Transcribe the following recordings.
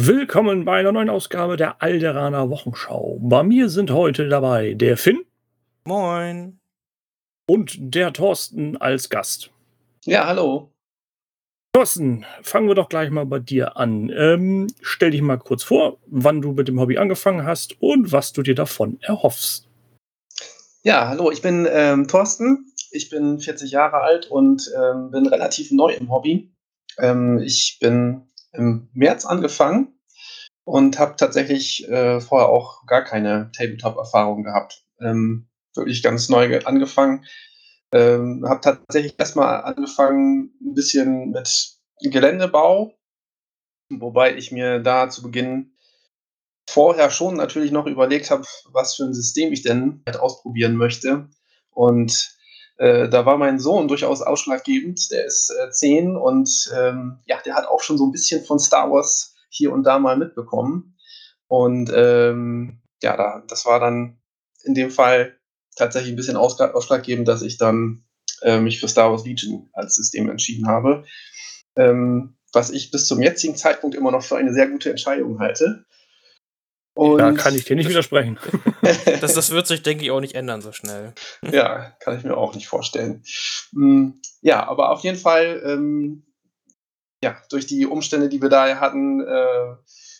Willkommen bei einer neuen Ausgabe der Alderaner Wochenschau. Bei mir sind heute dabei der Finn. Moin. Und der Thorsten als Gast. Ja, hallo. Thorsten, fangen wir doch gleich mal bei dir an. Ähm, stell dich mal kurz vor, wann du mit dem Hobby angefangen hast und was du dir davon erhoffst. Ja, hallo, ich bin ähm, Thorsten. Ich bin 40 Jahre alt und ähm, bin relativ neu im Hobby. Ähm, ich bin im März angefangen und habe tatsächlich äh, vorher auch gar keine Tabletop-Erfahrung gehabt. Ähm, wirklich ganz neu angefangen. Ähm, habe tatsächlich erstmal angefangen ein bisschen mit Geländebau, wobei ich mir da zu Beginn vorher schon natürlich noch überlegt habe, was für ein System ich denn halt ausprobieren möchte. Und äh, da war mein Sohn durchaus ausschlaggebend. Der ist äh, zehn und ähm, ja, der hat auch schon so ein bisschen von Star Wars hier und da mal mitbekommen. Und ähm, ja, da, das war dann in dem Fall tatsächlich ein bisschen ausschlaggebend, dass ich dann äh, mich für Star Wars Legion als System entschieden habe. Ähm, was ich bis zum jetzigen Zeitpunkt immer noch für eine sehr gute Entscheidung halte. Und da kann ich dir nicht widersprechen. das, das wird sich, denke ich, auch nicht ändern so schnell. Ja, kann ich mir auch nicht vorstellen. Hm, ja, aber auf jeden Fall, ähm, ja, durch die Umstände, die wir da hatten, äh,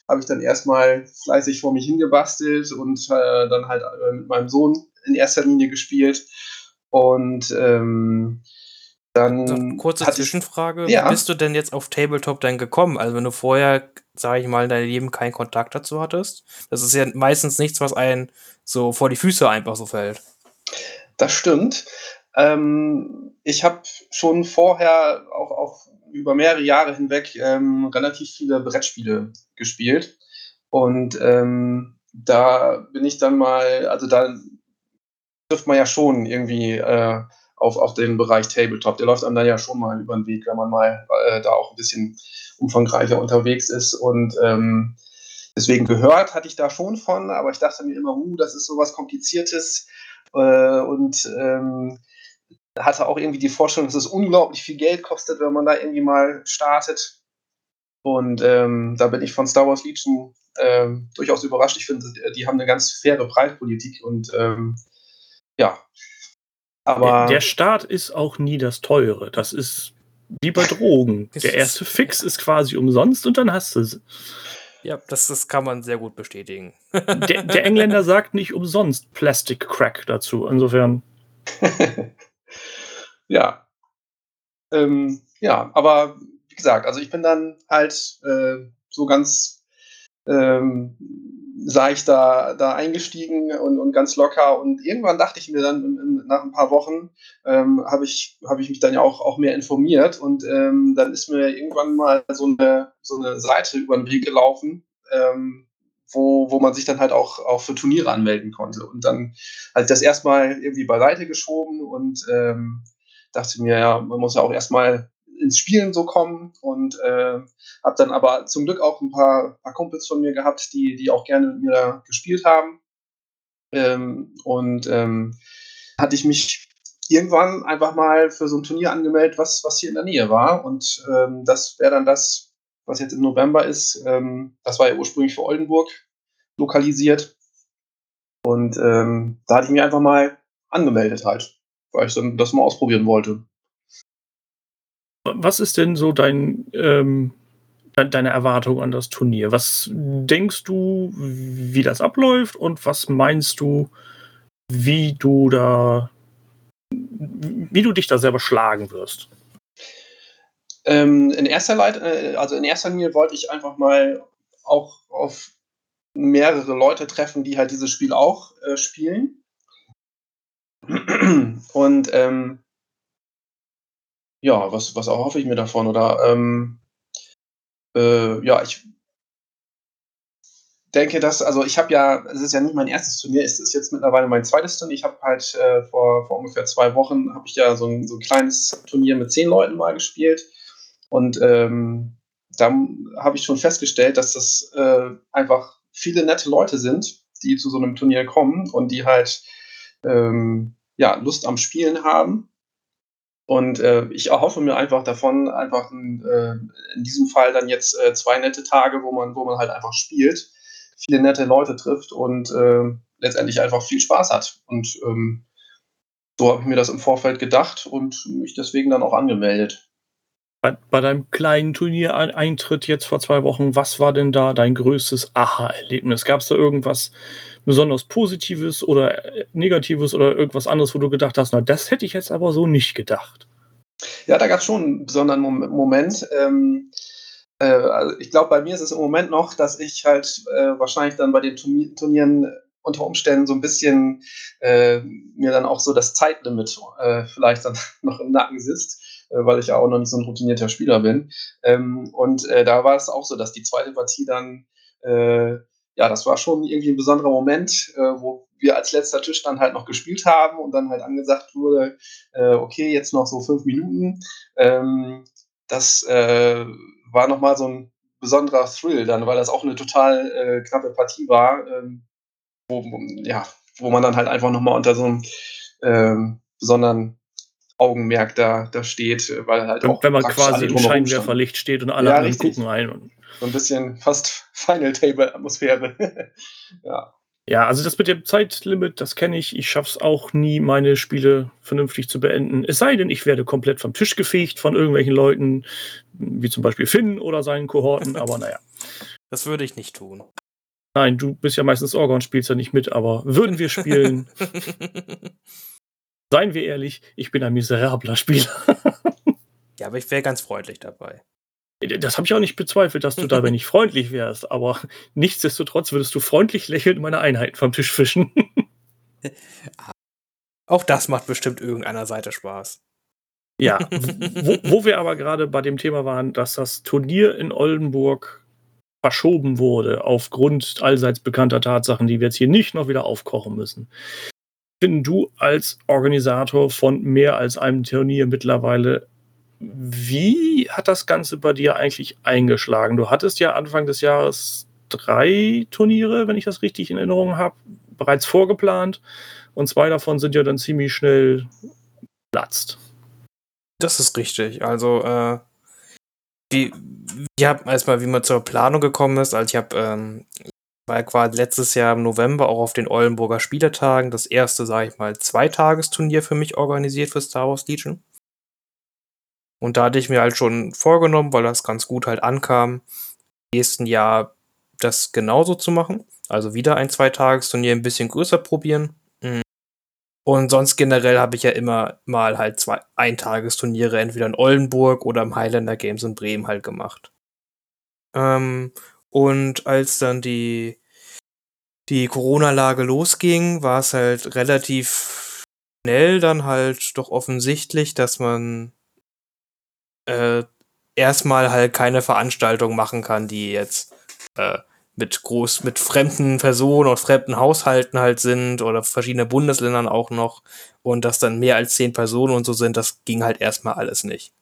habe ich dann erstmal fleißig vor mich hingebastelt und äh, dann halt äh, mit meinem Sohn in erster Linie gespielt. Und ähm, dann. Also, kurze Zwischenfrage: ich, ja. Wie bist du denn jetzt auf Tabletop dann gekommen? Also, wenn du vorher, sage ich mal, in deinem Leben keinen Kontakt dazu hattest, das ist ja meistens nichts, was einen so vor die Füße einfach so fällt. Das stimmt. Ähm, ich habe schon vorher auch, auch über mehrere Jahre hinweg ähm, relativ viele Brettspiele gespielt. Und ähm, da bin ich dann mal, also da trifft man ja schon irgendwie äh, auf, auf den Bereich Tabletop. Der läuft einem dann ja schon mal über den Weg, wenn man mal äh, da auch ein bisschen umfangreicher unterwegs ist. Und ähm, deswegen gehört hatte ich da schon von, aber ich dachte mir immer, uh, das ist sowas Kompliziertes. Äh, und ähm, hatte auch irgendwie die Vorstellung, dass es unglaublich viel Geld kostet, wenn man da irgendwie mal startet. Und ähm, da bin ich von Star Wars Legion ähm, durchaus überrascht. Ich finde, die haben eine ganz faire Preispolitik und ähm, ja, aber der, Start ist auch nie das teure. Das ist wie bei Drogen. Der erste Fix ist quasi umsonst und dann hast du sie. Ja, das, das kann man sehr gut bestätigen. Der, der Engländer sagt nicht umsonst Plastic Crack dazu. Insofern. ja. Ähm, ja, aber wie gesagt, also ich bin dann halt äh, so ganz ähm, sei ich da, da eingestiegen und, und ganz locker. Und irgendwann dachte ich mir dann, nach ein paar Wochen, ähm, habe ich, hab ich mich dann ja auch, auch mehr informiert. Und ähm, dann ist mir irgendwann mal so eine, so eine Seite über den Weg gelaufen, ähm, wo, wo man sich dann halt auch, auch für Turniere anmelden konnte. Und dann halt das erstmal irgendwie beiseite geschoben und ähm, dachte mir, ja, man muss ja auch erstmal ins Spielen so kommen und äh, habe dann aber zum Glück auch ein paar, paar Kumpels von mir gehabt, die, die auch gerne mit mir gespielt haben. Ähm, und ähm, hatte ich mich irgendwann einfach mal für so ein Turnier angemeldet, was, was hier in der Nähe war. Und ähm, das wäre dann das, was jetzt im November ist. Ähm, das war ja ursprünglich für Oldenburg lokalisiert. Und ähm, da hatte ich mich einfach mal angemeldet halt, weil ich dann das mal ausprobieren wollte. Was ist denn so dein, ähm, deine Erwartung an das Turnier? Was denkst du, wie das abläuft und was meinst du, wie du da, wie du dich da selber schlagen wirst? Ähm, in erster Leit, äh, also in erster Linie wollte ich einfach mal auch auf mehrere Leute treffen, die halt dieses Spiel auch äh, spielen. Und ähm, ja, was, was erhoffe ich mir davon? Oder ähm, äh, ja, ich denke, dass, also ich habe ja, es ist ja nicht mein erstes Turnier, es ist jetzt mittlerweile mein zweites Turnier. Ich habe halt äh, vor, vor ungefähr zwei Wochen habe ich ja so ein, so ein kleines Turnier mit zehn Leuten mal gespielt. Und ähm, da habe ich schon festgestellt, dass das äh, einfach viele nette Leute sind, die zu so einem Turnier kommen und die halt ähm, ja, Lust am Spielen haben Und äh, ich erhoffe mir einfach davon, einfach in, äh, in diesem Fall dann jetzt äh, zwei nette Tage, wo man, wo man halt einfach spielt, viele nette Leute trifft und äh, letztendlich einfach viel Spaß hat. Und ähm, so habe ich mir das im Vorfeld gedacht und mich deswegen dann auch angemeldet. Bei, bei deinem kleinen Turniereintritt jetzt vor zwei Wochen, was war denn da dein größtes Aha-Erlebnis? Gab es da irgendwas besonders Positives oder äh, Negatives oder irgendwas anderes, wo du gedacht hast, na, das hätte ich jetzt aber so nicht gedacht? Ja, da gab es schon einen besonderen Moment. Ähm, äh, also ich glaube, bei mir ist es im Moment noch, dass ich halt äh, wahrscheinlich dann bei den Turnieren unter Umständen so ein bisschen äh, mir dann auch so das Zeitlimit äh, vielleicht dann noch im Nacken sitzt, weil ich ja auch noch nicht so ein routinierter Spieler bin. Ähm, und da war es auch so, dass die zweite Partie dann ja, das war schon irgendwie ein besonderer Moment, äh, wo wir als letzter Tisch dann halt noch gespielt haben und dann halt angesagt wurde, äh, okay, jetzt noch so fünf Minuten. Ähm, das äh, war nochmal so ein besonderer Thrill dann, weil das auch eine total äh, knappe Partie war, ähm, wo, ja, wo man dann halt einfach nochmal unter so einem ähm, besonderen Augenmerk da, da steht, weil halt wenn, auch. Wenn man quasi im Scheinwerferlicht steht und alle ja, anderen gucken ein. Und so ein bisschen fast Final Table Atmosphäre. ja. Ja, also das mit dem Zeitlimit, das kenne ich. Ich schaffe es auch nie, meine Spiele vernünftig zu beenden. Es sei denn, ich werde komplett vom Tisch gefegt von irgendwelchen Leuten, wie zum Beispiel Finn oder seinen Kohorten, aber naja. Das würde ich nicht tun. Nein, du bist ja meistens Orga und spielst ja nicht mit, aber würden wir spielen. Seien wir ehrlich, ich bin ein miserabler Spieler. ja, aber ich wäre ganz freundlich dabei. Das habe ich auch nicht bezweifelt, dass du dabei nicht freundlich wärst, aber nichtsdestotrotz würdest du freundlich lächelnd meine Einheiten vom Tisch fischen. auch das macht bestimmt irgendeiner Seite Spaß. Ja, wo, wo wir aber gerade bei dem Thema waren, dass das Turnier in Oldenburg verschoben wurde, aufgrund allseits bekannter Tatsachen, die wir jetzt hier nicht noch wieder aufkochen müssen. Finden du als Organisator von mehr als einem Turnier mittlerweile wie hat das Ganze bei dir eigentlich eingeschlagen? Du hattest ja Anfang des Jahres drei Turniere, wenn ich das richtig in Erinnerung habe, bereits vorgeplant. Und zwei davon sind ja dann ziemlich schnell platzt. Das ist richtig. Also, äh, wie, ja, erstmal, wie man zur Planung gekommen ist. Also, ich habe, ähm, war quasi letztes Jahr im November auch auf den Oldenburger Spieletagen das erste, sage ich mal, Zweitagesturnier für mich organisiert für Star Wars Legion. Und da hatte ich mir halt schon vorgenommen, weil das ganz gut halt ankam, im nächsten Jahr das genauso zu machen. Also wieder ein Zweitagesturnier ein bisschen größer probieren. Mhm. Und sonst generell habe ich ja immer mal halt zwei Eintagesturniere, entweder in Oldenburg oder im Highlander Games in Bremen halt gemacht. Ähm, und als dann die, die Corona-Lage losging, war es halt relativ schnell dann halt doch offensichtlich, dass man äh, erstmal halt keine Veranstaltung machen kann, die jetzt äh, mit groß, mit fremden Personen und fremden Haushalten halt sind oder verschiedene Bundesländern auch noch und dass dann mehr als zehn Personen und so sind, das ging halt erstmal alles nicht.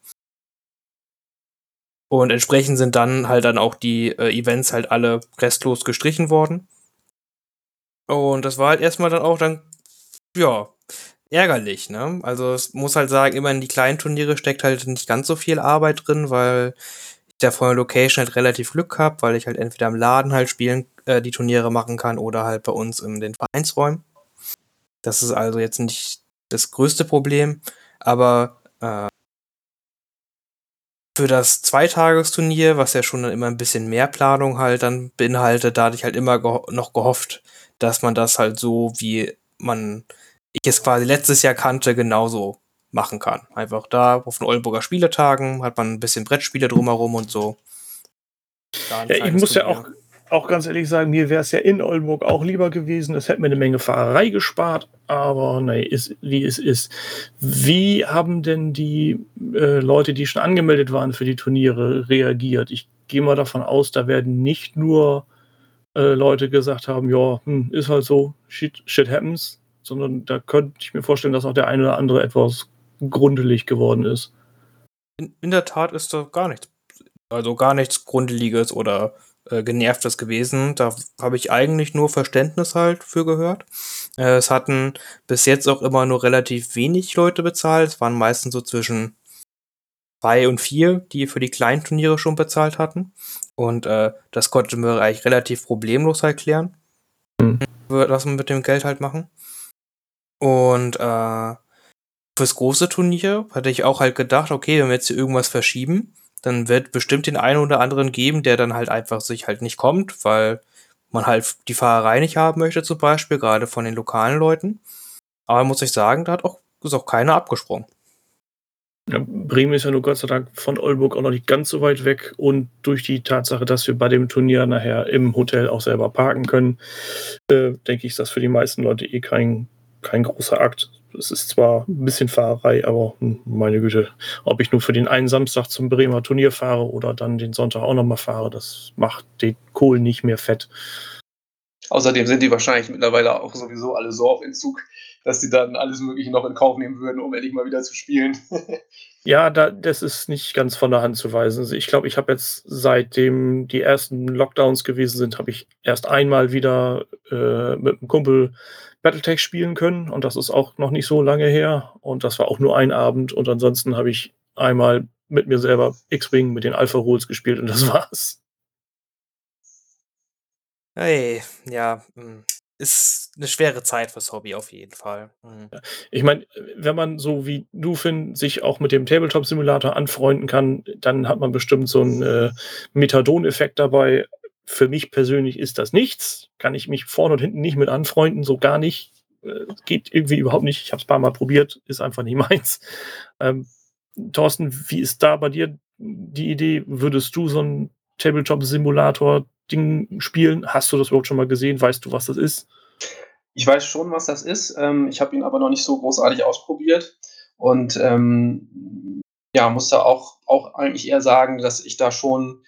Und entsprechend sind dann halt dann auch die äh, Events halt alle restlos gestrichen worden. Und das war halt erstmal dann auch dann, ja, ärgerlich, ne? Also es muss halt sagen, immer in die kleinen Turniere steckt halt nicht ganz so viel Arbeit drin, weil ich da von der Location halt relativ Glück habe, weil ich halt entweder im Laden halt spielen, äh, die Turniere machen kann oder halt bei uns in den Vereinsräumen. Das ist also jetzt nicht das größte Problem, aber äh, für das Zweitagesturnier, was ja schon dann immer ein bisschen mehr Planung halt dann beinhaltet, da hatte ich halt immer geho noch gehofft, dass man das halt so, wie man ich es quasi letztes Jahr kannte, genauso machen kann. Einfach da auf den Oldenburger Spieletagen hat man ein bisschen Brettspiele drumherum und so. Ja, ich muss ja auch, auch ganz ehrlich sagen, mir wäre es ja in Oldenburg auch lieber gewesen. Es hätte mir eine Menge Fahrerei gespart, aber nee, ist, wie es ist. Wie haben denn die äh, Leute, die schon angemeldet waren für die Turniere, reagiert? Ich gehe mal davon aus, da werden nicht nur äh, Leute gesagt haben, ja, hm, ist halt so, shit, shit happens, sondern da könnte ich mir vorstellen, dass auch der eine oder andere etwas grundelig geworden ist. In, in der Tat ist da gar nichts. Also gar nichts Grundeliges oder äh, genervtes gewesen. Da habe ich eigentlich nur Verständnis halt für gehört. Äh, es hatten bis jetzt auch immer nur relativ wenig Leute bezahlt. Es waren meistens so zwischen zwei und vier, die für die kleinen Turniere schon bezahlt hatten. Und äh, das konnte mir eigentlich relativ problemlos erklären, mhm. was wir mit dem Geld halt machen. Und äh, fürs große Turnier hatte ich auch halt gedacht, okay, wenn wir jetzt hier irgendwas verschieben, dann wird bestimmt den einen oder anderen geben, der dann halt einfach sich halt nicht kommt, weil man halt die Fahrerei nicht haben möchte, zum Beispiel, gerade von den lokalen Leuten. Aber muss ich sagen, da hat auch, ist auch keiner abgesprungen. Ja, Bremen ist ja nur Gott sei Dank von Oldenburg auch noch nicht ganz so weit weg und durch die Tatsache, dass wir bei dem Turnier nachher im Hotel auch selber parken können, äh, denke ich, ist das für die meisten Leute eh kein, kein großer Akt. Es ist zwar ein bisschen Fahrerei, aber hm, meine Güte, ob ich nur für den einen Samstag zum Bremer Turnier fahre oder dann den Sonntag auch nochmal fahre, das macht den Kohl nicht mehr fett. Außerdem sind die wahrscheinlich mittlerweile auch sowieso alle so auf Entzug, dass die dann alles Mögliche noch in Kauf nehmen würden, um endlich mal wieder zu spielen. ja, da, das ist nicht ganz von der Hand zu weisen. Also ich glaube, ich habe jetzt seitdem die ersten Lockdowns gewesen sind, habe ich erst einmal wieder äh, mit einem Kumpel Battletech spielen können und das ist auch noch nicht so lange her und das war auch nur ein Abend und ansonsten habe ich einmal mit mir selber X-Wing mit den Alpha Rules gespielt und das war's. Hey, ja, hm, ist eine schwere Zeit fürs Hobby auf jeden Fall. Mhm. Ich meine, wenn man so wie du, Finn, sich auch mit dem Tabletop-Simulator anfreunden kann, dann hat man bestimmt so einen äh, Methadon-Effekt dabei. Für mich persönlich ist das nichts. Kann ich mich vorne und hinten nicht mit anfreunden, so gar nicht. Äh, geht irgendwie überhaupt nicht. Ich habe es ein paar Mal probiert, ist einfach nicht meins. Ähm, Thorsten, wie ist da bei dir die Idee? Würdest du so einen Tabletop-Simulator Ding spielen? Hast du das überhaupt schon mal gesehen? Weißt du, was das ist? Ich weiß schon, was das ist. Ähm, ich habe ihn aber noch nicht so großartig ausprobiert. Und ähm, ja, muss da auch, auch eigentlich eher sagen, dass ich da schon,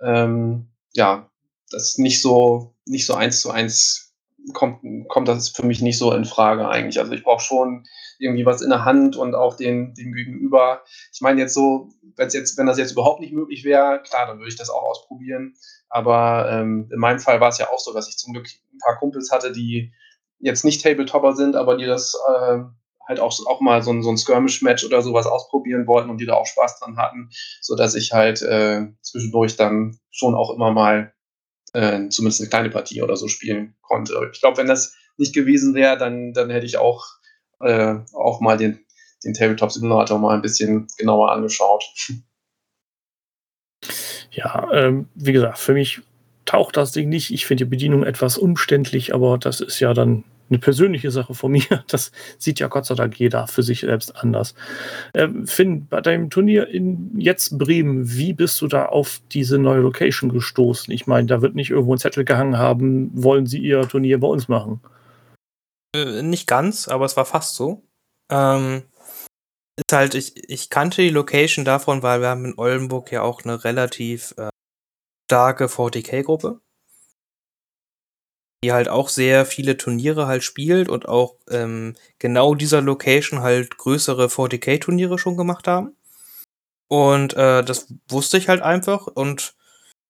ähm, ja, das nicht so, nicht so eins zu eins kommt, kommt das für mich nicht so in Frage eigentlich. Also ich brauche schon irgendwie was in der Hand und auch den, den Gegenüber. Ich meine jetzt so, wenn's jetzt, wenn das jetzt überhaupt nicht möglich wäre, klar, dann würde ich das auch ausprobieren. Aber ähm, in meinem Fall war es ja auch so, dass ich zum Glück ein paar Kumpels hatte, die jetzt nicht Tabletopper sind, aber die das äh, halt auch, auch mal so ein, so ein Skirmish-Match oder sowas ausprobieren wollten und die da auch Spaß dran hatten, sodass ich halt äh, zwischendurch dann schon auch immer mal äh, zumindest eine kleine Partie oder so spielen konnte. Ich glaube, wenn das nicht gewesen wäre, dann, dann hätte ich auch, äh, auch mal den, den Tabletop-Simulator mal ein bisschen genauer angeschaut. Ja, ähm, wie gesagt, für mich taucht das Ding nicht. Ich finde die Bedienung etwas umständlich, aber das ist ja dann eine persönliche Sache von mir. Das sieht ja Gott sei Dank jeder für sich selbst anders. Ähm, Finn, bei deinem Turnier in jetzt Bremen, wie bist du da auf diese neue Location gestoßen? Ich meine, da wird nicht irgendwo ein Zettel gehangen haben, wollen Sie Ihr Turnier bei uns machen? Äh, nicht ganz, aber es war fast so. Ähm, ist halt, ich, ich kannte die Location davon, weil wir haben in Oldenburg ja auch eine relativ äh, starke 40k-Gruppe, die halt auch sehr viele Turniere halt spielt und auch ähm, genau dieser Location halt größere 40k-Turniere schon gemacht haben. Und äh, das wusste ich halt einfach und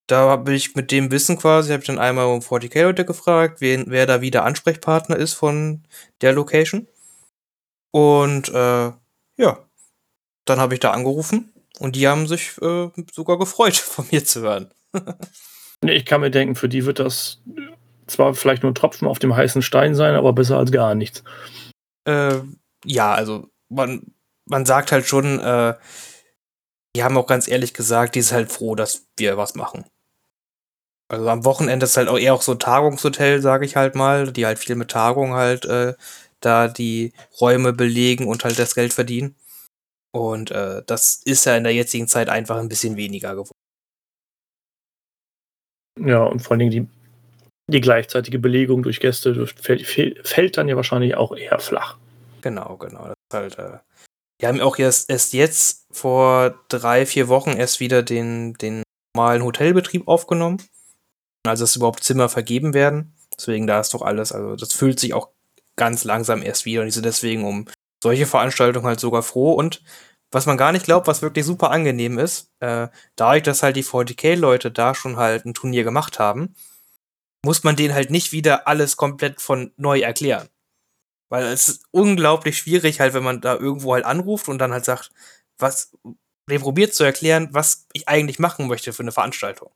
da habe ich mit dem Wissen quasi, habe ich dann einmal um 40k-Leute gefragt, wen, wer da wieder Ansprechpartner ist von der Location. Und äh, ja, dann habe ich da angerufen und die haben sich äh, sogar gefreut, von mir zu hören. ich kann mir denken, für die wird das zwar vielleicht nur ein Tropfen auf dem heißen Stein sein, aber besser als gar nichts. Äh, ja, also man, man sagt halt schon, äh, die haben auch ganz ehrlich gesagt, die ist halt froh, dass wir was machen. Also am Wochenende ist halt auch eher auch so ein Tagungshotel, sage ich halt mal, die halt viel mit Tagung halt äh, da die Räume belegen und halt das Geld verdienen. Und äh, das ist ja in der jetzigen Zeit einfach ein bisschen weniger geworden. Ja, und vor allen Dingen die, die gleichzeitige Belegung durch Gäste fällt, fällt dann ja wahrscheinlich auch eher flach. Genau, genau. Das ist halt, äh, wir haben auch erst, erst jetzt vor drei, vier Wochen erst wieder den, den normalen Hotelbetrieb aufgenommen. Also dass überhaupt Zimmer vergeben werden. Deswegen da ist doch alles, also das fühlt sich auch ganz langsam erst wieder und ich bin deswegen um solche Veranstaltungen halt sogar froh und was man gar nicht glaubt, was wirklich super angenehm ist, äh, dadurch, dass halt die 40k-Leute da schon halt ein Turnier gemacht haben, muss man denen halt nicht wieder alles komplett von neu erklären. Weil es ist unglaublich schwierig, halt, wenn man da irgendwo halt anruft und dann halt sagt, was, dem probiert zu erklären, was ich eigentlich machen möchte für eine Veranstaltung.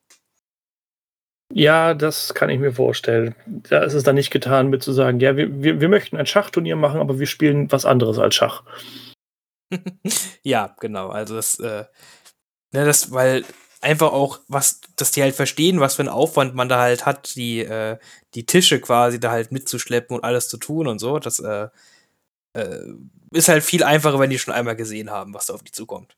Ja, das kann ich mir vorstellen. Da ist es dann nicht getan, mit zu sagen, ja, wir, wir, wir möchten ein Schachturnier machen, aber wir spielen was anderes als Schach. ja, genau. Also das, äh, ne, das, weil einfach auch, was, dass die halt verstehen, was für einen Aufwand man da halt hat, die, äh, die Tische quasi da halt mitzuschleppen und alles zu tun und so. Das äh, äh, ist halt viel einfacher, wenn die schon einmal gesehen haben, was da auf die zukommt.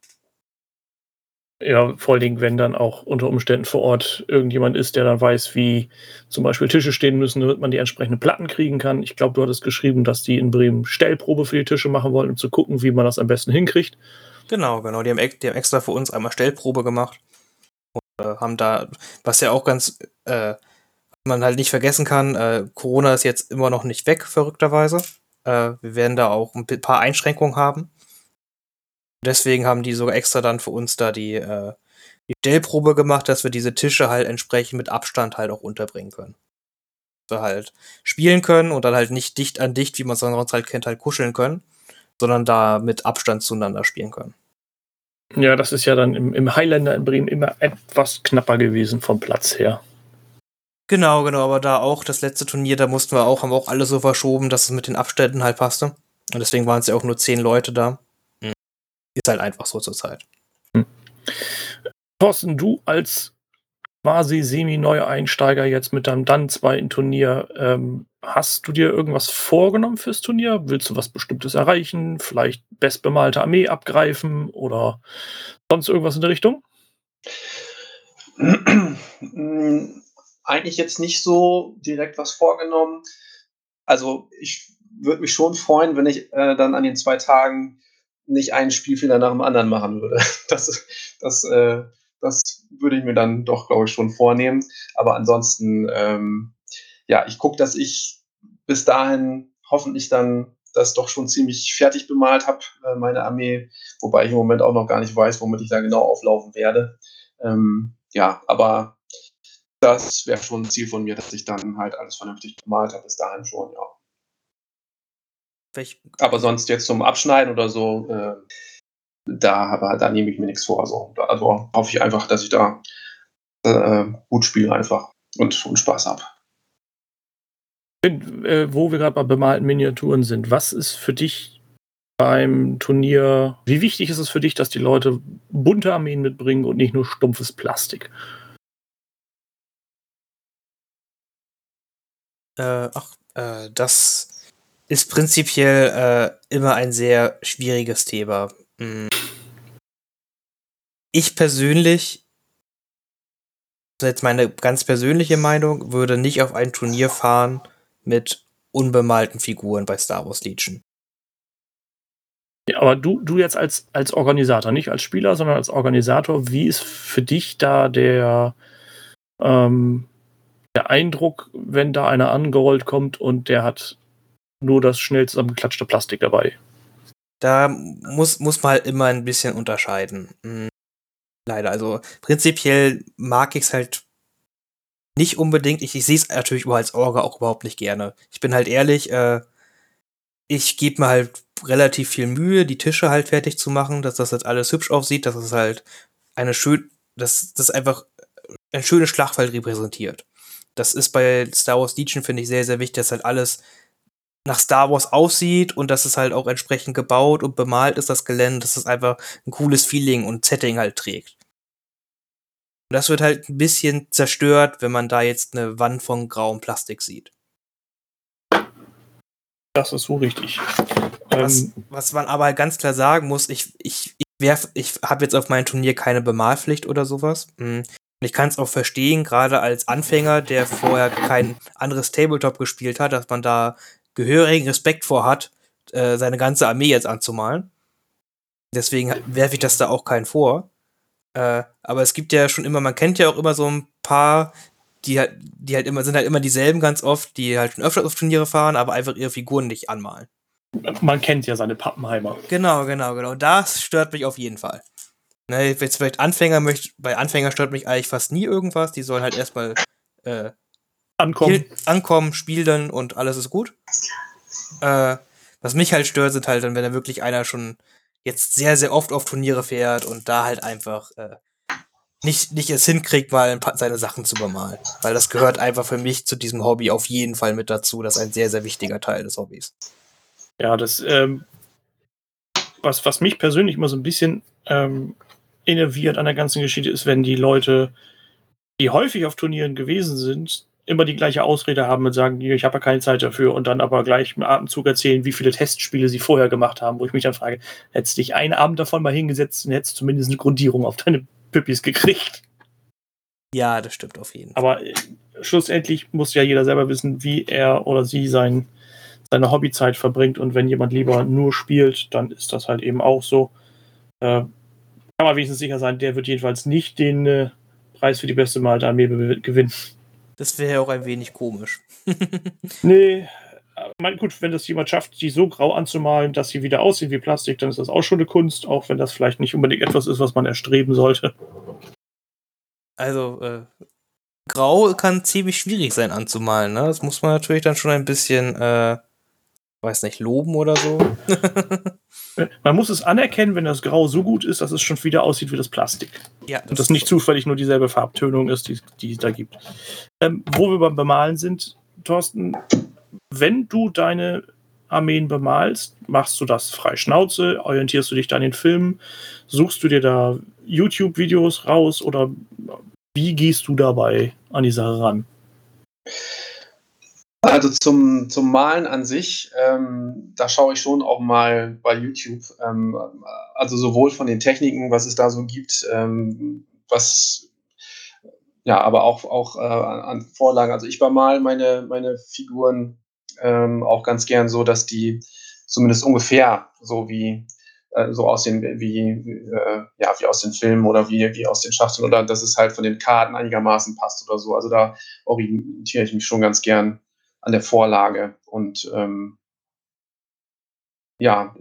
Ja, vor allen Dingen, wenn dann auch unter Umständen vor Ort irgendjemand ist, der dann weiß, wie zum Beispiel Tische stehen müssen, damit man die entsprechenden Platten kriegen kann. Ich glaube, du hattest geschrieben, dass die in Bremen Stellprobe für die Tische machen wollen, um zu gucken, wie man das am besten hinkriegt. Genau, genau. Die haben, die haben extra für uns einmal Stellprobe gemacht und äh, haben da, was ja auch ganz, äh, man halt nicht vergessen kann, äh, Corona ist jetzt immer noch nicht weg, verrückterweise. Äh, wir werden da auch ein paar Einschränkungen haben. Deswegen haben die sogar extra dann für uns da die, äh, die Stellprobe gemacht, dass wir diese Tische halt entsprechend mit Abstand halt auch unterbringen können. Dass wir halt spielen können und dann halt nicht dicht an dicht, wie man es sonst halt kennt, halt kuscheln können, sondern da mit Abstand zueinander spielen können. Ja, das ist ja dann im, im Highlander in Bremen immer etwas knapper gewesen vom Platz her. Genau, genau, aber da auch das letzte Turnier, da mussten wir auch, haben wir auch alle so verschoben, dass es mit den Abständen halt passte. Und deswegen waren es ja auch nur zehn Leute da. Ist halt einfach so zur Zeit. Hm. Thorsten, du als quasi semi-neuer Einsteiger jetzt mit deinem dann zweiten Turnier, ähm, hast du dir irgendwas vorgenommen fürs Turnier? Willst du was Bestimmtes erreichen? Vielleicht bestbemalte Armee abgreifen oder sonst irgendwas in der Richtung? Eigentlich jetzt nicht so direkt was vorgenommen. Also ich würde mich schon freuen, wenn ich äh, dann an den zwei Tagen nicht einen Spielfehler nach dem anderen machen würde. Das, das, äh, das würde ich mir dann doch, glaube ich, schon vornehmen. Aber ansonsten, ähm, ja, ich gucke, dass ich bis dahin hoffentlich dann das doch schon ziemlich fertig bemalt habe, äh, meine Armee. Wobei ich im Moment auch noch gar nicht weiß, womit ich da genau auflaufen werde. Ähm, ja, aber das wäre schon ein Ziel von mir, dass ich dann halt alles vernünftig bemalt habe bis dahin schon, ja. Welch aber sonst jetzt zum Abschneiden oder so, äh, da, aber, da nehme ich mir nichts vor. Also, also hoffe ich einfach, dass ich da äh, gut spiele einfach und, und Spaß habe. Äh, wo wir gerade bei bemalten Miniaturen sind, was ist für dich beim Turnier, wie wichtig ist es für dich, dass die Leute bunte Armeen mitbringen und nicht nur stumpfes Plastik? Äh, ach, äh, das ist prinzipiell äh, immer ein sehr schwieriges Thema. Mm. Ich persönlich, das ist jetzt meine ganz persönliche Meinung, würde nicht auf ein Turnier fahren mit unbemalten Figuren bei Star Wars Legion. Ja, aber du, du jetzt als, als Organisator, nicht als Spieler, sondern als Organisator, wie ist für dich da der, ähm, der Eindruck, wenn da einer angerollt kommt und der hat nur das schnell zusammengeklatschte Plastik dabei. Da muss, muss man halt immer ein bisschen unterscheiden. Hm, leider. Also prinzipiell mag ich es halt nicht unbedingt. Ich, ich sehe es natürlich als Orga auch überhaupt nicht gerne. Ich bin halt ehrlich, äh, ich gebe mir halt relativ viel Mühe, die Tische halt fertig zu machen, dass das halt alles hübsch aussieht, dass es halt eine schön, dass das einfach ein schönes Schlachtfeld repräsentiert. Das ist bei Star Wars Legion, finde ich, sehr, sehr wichtig, dass halt alles nach Star Wars aussieht und dass es halt auch entsprechend gebaut und bemalt ist, das Gelände, dass es einfach ein cooles Feeling und Setting halt trägt. Und das wird halt ein bisschen zerstört, wenn man da jetzt eine Wand von grauem Plastik sieht. Das ist so richtig. Was, ähm, was man aber ganz klar sagen muss, ich, ich, ich, werf, ich habe jetzt auf meinem Turnier keine Bemalpflicht oder sowas. Hm. Ich kann es auch verstehen, gerade als Anfänger, der vorher kein anderes Tabletop gespielt hat, dass man da gehörigen Respekt vor hat, äh, seine ganze Armee jetzt anzumalen. Deswegen werfe ich das da auch keinen vor. Äh, aber es gibt ja schon immer, man kennt ja auch immer so ein paar, die halt, die halt immer, sind halt immer dieselben ganz oft, die halt schon öfter auf Turniere fahren, aber einfach ihre Figuren nicht anmalen. Man kennt ja seine Pappenheimer. Genau, genau, genau. Das stört mich auf jeden Fall. Ne, jetzt vielleicht Anfänger möchte, bei Anfänger stört mich eigentlich fast nie irgendwas. Die sollen halt erstmal äh, Ankommen. hier ankommen, spielen und alles ist gut. Äh, was mich halt stört, sind halt dann, wenn da wirklich einer schon jetzt sehr, sehr oft auf Turniere fährt und da halt einfach äh, nicht, nicht es hinkriegt, mal ein paar, seine Sachen zu bemalen. Weil das gehört einfach für mich zu diesem Hobby auf jeden Fall mit dazu. Das ist ein sehr, sehr wichtiger Teil des Hobbys. Ja, das, ähm, was, was mich persönlich immer so ein bisschen ähm, innerviert an der ganzen Geschichte ist, wenn die Leute, die häufig auf Turnieren gewesen sind, immer die gleiche Ausrede haben und sagen, ich habe ja keine Zeit dafür und dann aber gleich im Atemzug erzählen, wie viele Testspiele sie vorher gemacht haben, wo ich mich dann frage, hättest dich einen Abend davon mal hingesetzt und hättest zumindest eine Grundierung auf deine Püppis gekriegt. Ja, das stimmt auf jeden Fall. Aber äh, schlussendlich muss ja jeder selber wissen, wie er oder sie sein, seine Hobbyzeit verbringt. Und wenn jemand lieber nur spielt, dann ist das halt eben auch so. Äh, kann man wenigstens sicher sein, der wird jedenfalls nicht den äh, Preis für die beste Malte Armee gewinnen. Das wäre ja auch ein wenig komisch. nee, mein, gut, wenn das jemand schafft, die so grau anzumalen, dass sie wieder aussehen wie Plastik, dann ist das auch schon eine Kunst, auch wenn das vielleicht nicht unbedingt etwas ist, was man erstreben sollte. Also, äh, grau kann ziemlich schwierig sein anzumalen, ne? Das muss man natürlich dann schon ein bisschen, äh, weiß nicht, loben oder so. man muss es anerkennen, wenn das Grau so gut ist, dass es schon wieder aussieht wie das Plastik. Ja, das Und das nicht zufällig nur dieselbe Farbtönung ist, die, die es da gibt. Ähm, wo wir beim Bemalen sind, Thorsten, wenn du deine Armeen bemalst, machst du das frei Schnauze, orientierst du dich da an den Filmen, suchst du dir da YouTube-Videos raus oder wie gehst du dabei an die Sache ran? Also zum, zum Malen an sich, ähm, da schaue ich schon auch mal bei YouTube. Ähm, also sowohl von den Techniken, was es da so gibt, ähm, was ja, aber auch, auch äh, an Vorlagen. Also ich bemal meine, meine Figuren ähm, auch ganz gern so, dass die zumindest ungefähr so wie äh, so aussehen wie, äh, ja, wie aus den Filmen oder wie, wie aus den Schachteln oder dass es halt von den Karten einigermaßen passt oder so. Also da orientiere ich mich schon ganz gern an der Vorlage. Und ähm, ja,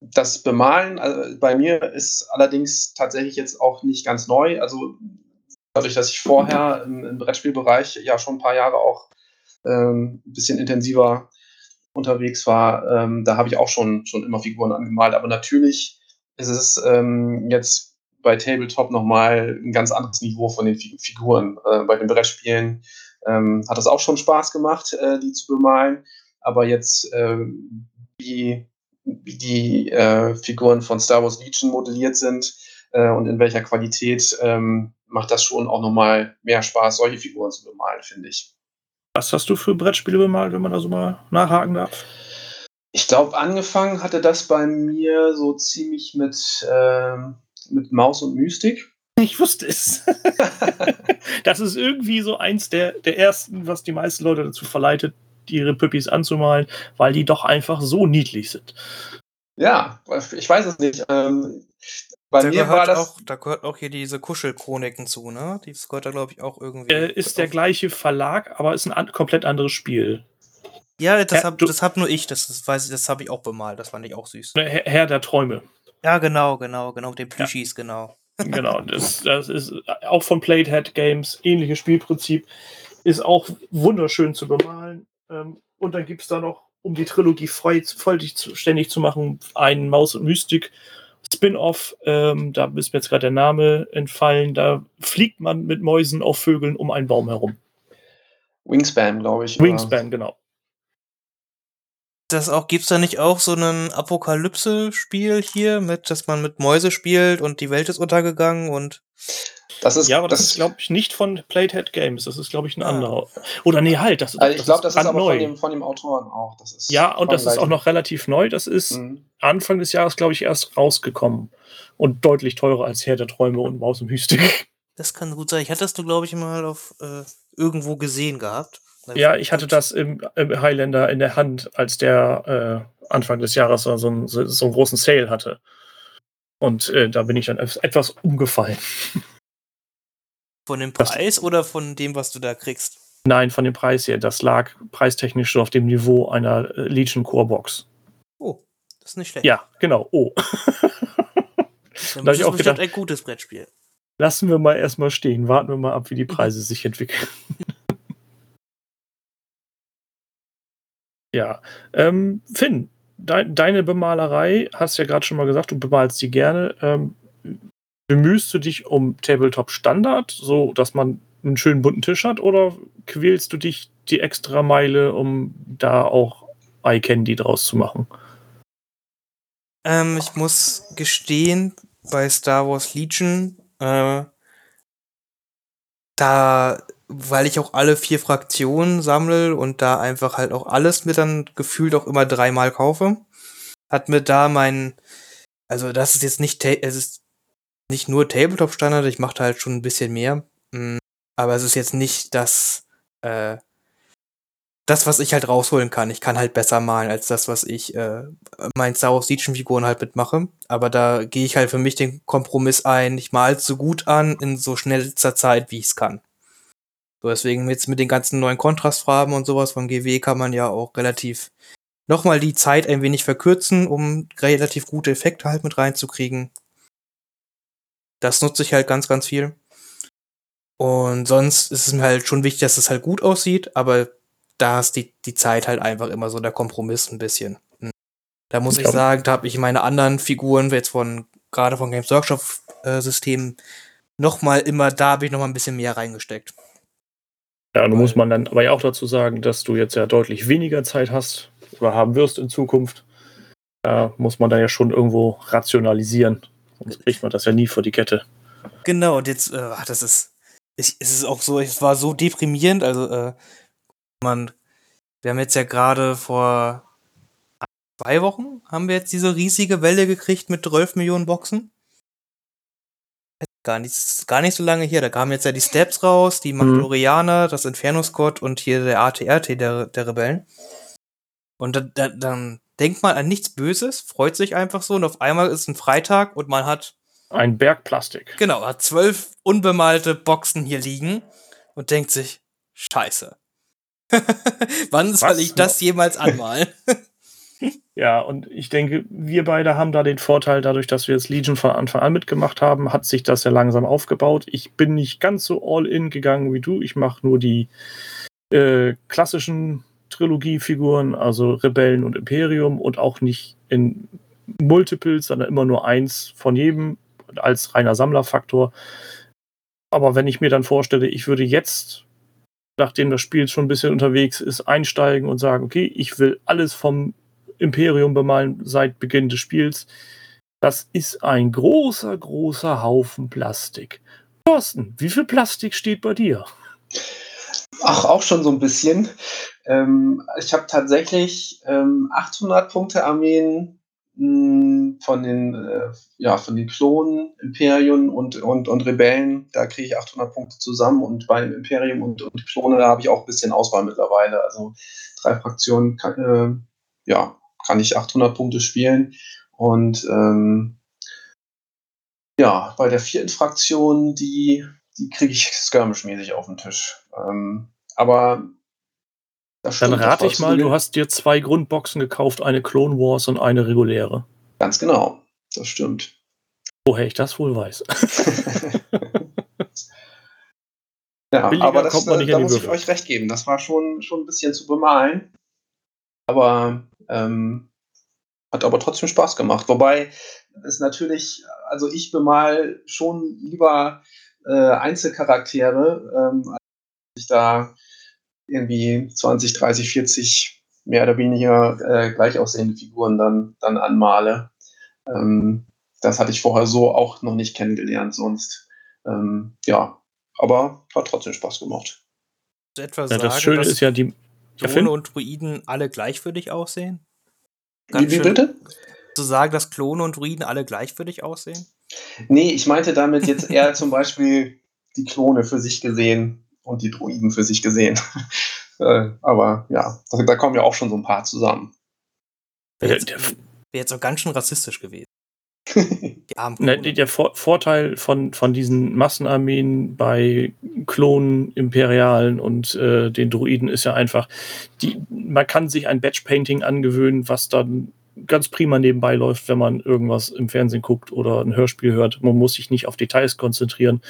das Bemalen also bei mir ist allerdings tatsächlich jetzt auch nicht ganz neu. Also dadurch, dass ich vorher im, im Brettspielbereich ja schon ein paar Jahre auch ähm, ein bisschen intensiver unterwegs war, ähm, da habe ich auch schon, schon immer Figuren angemalt. Aber natürlich ist es ähm, jetzt bei Tabletop nochmal ein ganz anderes Niveau von den Figuren. Äh, bei den Brettspielen ähm, hat es auch schon Spaß gemacht, äh, die zu bemalen. Aber jetzt, äh, wie, wie die äh, Figuren von Star Wars Legion modelliert sind äh, und in welcher Qualität, ähm, macht das schon auch nochmal mehr Spaß, solche Figuren zu bemalen, finde ich. Was hast du für Brettspiele bemalt, wenn man da so mal nachhaken darf? Ich glaube, angefangen hatte das bei mir so ziemlich mit, ähm, mit Maus und Mystik. Ich wusste es. das ist irgendwie so eins der, der ersten, was die meisten Leute dazu verleitet, ihre Püppis anzumalen, weil die doch einfach so niedlich sind. Ja, ich weiß es nicht. Ähm, bei da mir war das. Auch, da gehört auch hier diese Kuschelchroniken zu, ne? Die gehört da, glaube ich, auch irgendwie. Äh, ist der gleiche Verlag, aber ist ein an komplett anderes Spiel. Ja, das habe hab nur ich, das, das weiß ich, das habe ich auch bemalt, das fand ich auch süß. Herr, Herr der Träume. Ja, genau, genau, genau, den Plüschis, ja. genau. Genau, das, das ist auch von Playhead Games, ähnliches Spielprinzip, ist auch wunderschön zu bemalen. Ähm, und dann gibt es da noch, um die Trilogie vollständig zu machen, einen Maus und Mystik Spin-off, ähm, da ist mir jetzt gerade der Name entfallen, da fliegt man mit Mäusen auf Vögeln um einen Baum herum. Wingspan, glaube ich. Wingspan, genau. Das auch, gibt's da nicht auch so ein Apokalypse-Spiel hier, mit, dass man mit Mäuse spielt und die Welt ist untergegangen und. Das ist, ja, aber das, das ist, glaube ich, nicht von Playhead Games. Das ist, glaube ich, ein ah. anderer. Oder nee, halt. Das, also ich glaube, das ist aber neu. Von, dem, von dem Autoren auch. Das ist ja, und das ist auch noch relativ neu. Das ist mhm. Anfang des Jahres, glaube ich, erst rausgekommen. Und deutlich teurer als Herr der Träume und Maus und Mystik. Das kann gut sein. Ich hatte das, glaube ich, mal auf äh, irgendwo gesehen gehabt. Ja, ich hatte das im, im, Highlander in der Hand, als der äh, Anfang des Jahres so, so, so, einen großen Sale hatte. Und äh, da bin ich dann etwas umgefallen. Von dem Preis das, oder von dem, was du da kriegst? Nein, von dem Preis her. Das lag preistechnisch so auf dem Niveau einer äh, Legion Core Box. Das ist nicht schlecht. Ja, genau. Oh. Dann da hab ist bestimmt gedacht- ein gutes Brettspiel. Lassen wir mal erstmal stehen. Warten wir mal ab, wie die Preise sich entwickeln. ja. Ähm, Finn, dei- deine Bemalerei, hast ja gerade schon mal gesagt, du bemalst die gerne. Ähm, bemühst du dich um Tabletop Standard, so dass man einen schönen bunten Tisch hat, oder quälst du dich die extra Meile, um da auch Eye Candy draus zu machen? Ähm, ich muss gestehen, bei Star Wars Legion, äh, da, weil ich auch alle vier Fraktionen sammle und da einfach halt auch alles mir dann gefühlt auch immer dreimal kaufe, hat mir da mein, also das ist jetzt nicht, es ist nicht nur Tabletop-Standard, ich mache da halt schon ein bisschen mehr, mm, aber es ist jetzt nicht das, äh, das, was ich halt rausholen kann. Ich kann halt besser malen als das, was ich äh, meinen Star Wars Legion Figuren halt mitmache. Aber da gehe ich halt für mich den Kompromiss ein. Ich mal so gut an in so schnellster Zeit, wie ich es kann. So, deswegen jetzt mit den ganzen neuen Kontrastfarben und sowas von GW kann man ja auch relativ nochmal die Zeit ein wenig verkürzen, um relativ gute Effekte halt mit reinzukriegen. Das nutze ich halt ganz, ganz viel. Und sonst ist es mir halt schon wichtig, dass es halt gut aussieht, aber da ist die, die Zeit halt einfach immer so der Kompromiss ein bisschen. Hm. Da muss ich sagen, da habe ich meine anderen Figuren jetzt von, gerade von Games Workshop äh, Systemen, noch mal immer, da habe ich noch mal ein bisschen mehr reingesteckt. Ja, nun Weil- muss man dann aber ja auch dazu sagen, dass du jetzt ja deutlich weniger Zeit hast oder haben wirst in Zukunft. Da muss man dann ja schon irgendwo rationalisieren. Sonst kriegt man das ja nie vor die Kette. Genau, und jetzt, äh, das ist, ich, es ist auch so, es war so deprimierend, also, äh, man, wir haben jetzt ja gerade vor zwei Wochen, haben wir jetzt diese riesige Welle gekriegt mit 12 Millionen Boxen. Gar nicht, gar nicht so lange hier, da kamen jetzt ja die Steps raus, die Mandalorianer, das Inferno Squad und hier der ATRT der, der Rebellen. Und dann, dann, dann denkt man an nichts Böses, freut sich einfach so und auf einmal ist ein Freitag und man hat Ein Berg Plastik. Genau, hat zwölf unbemalte Boxen hier liegen und denkt sich, scheiße. Wann soll Was? ich das jemals anmalen? Ja, und ich denke, wir beide haben da den Vorteil, dadurch, dass wir jetzt Legion von Anfang an mitgemacht haben, hat sich das ja langsam aufgebaut. Ich bin nicht ganz so all in gegangen wie du. Ich mache nur die äh, klassischen Trilogiefiguren, also Rebellen und Imperium und auch nicht in Multiples, sondern immer nur eins von jedem als reiner Sammlerfaktor. Aber wenn ich mir dann vorstelle, ich würde jetzt, nachdem das Spiel schon ein bisschen unterwegs ist, einsteigen und sagen, okay, ich will alles vom Imperium bemalen seit Beginn des Spiels. Das ist ein großer, großer Haufen Plastik. Thorsten, wie viel Plastik steht bei dir? Ach, auch schon so ein bisschen. Ähm, ich habe tatsächlich ähm, 800 Punkte Armeen mh, von den, äh, ja, von den Klonen, Imperium und, und, und Rebellen. Da kriege ich 800 Punkte zusammen und bei Imperium und, und Klone, da habe ich auch ein bisschen Auswahl mittlerweile. Also drei Fraktionen, äh, ja, kann ich 800 Punkte spielen. Und ähm, ja, bei der vierten Fraktion, die, die kriege ich skirmish-mäßig auf den Tisch. Ähm, aber das Dann rate ich mal, du hast dir zwei Grundboxen gekauft, eine Clone Wars und eine reguläre. Ganz genau, das stimmt. Woher ich das wohl weiß. ja, Billiger aber das, kommt man nicht da die muss ich euch recht geben. Das war schon, schon ein bisschen zu bemalen. Aber ähm, hat aber trotzdem Spaß gemacht. Wobei es natürlich, also ich bemal schon lieber äh, Einzelcharaktere, ähm, als ich da irgendwie 20, 30, 40 mehr oder weniger äh, gleich aussehende Figuren dann, dann anmale. Ähm, das hatte ich vorher so auch noch nicht kennengelernt, sonst. Ähm, ja, aber hat trotzdem Spaß gemacht. Ja, sagen, das Schöne dass ist ja, die. Ja? Klone und Druiden alle gleich für dich aussehen? Wie, Ganz wie schön- bitte? Zu sagen, dass Klone und Druiden alle gleich für dich aussehen? Nee, ich meinte damit jetzt eher zum Beispiel die Klone für sich gesehen und die Druiden für sich gesehen. äh, aber ja, da, da kommen ja auch schon so ein paar zusammen. Wäre jetzt, wär jetzt auch ganz schön rassistisch gewesen. Die der Vor Vorteil von, von diesen Massenarmeen bei Klonen, Imperialen und äh, den Druiden ist ja einfach, die, man kann sich ein Batch-Painting angewöhnen, was dann ganz prima nebenbei läuft, wenn man irgendwas im Fernsehen guckt oder ein Hörspiel hört. Man muss sich nicht auf Details konzentrieren.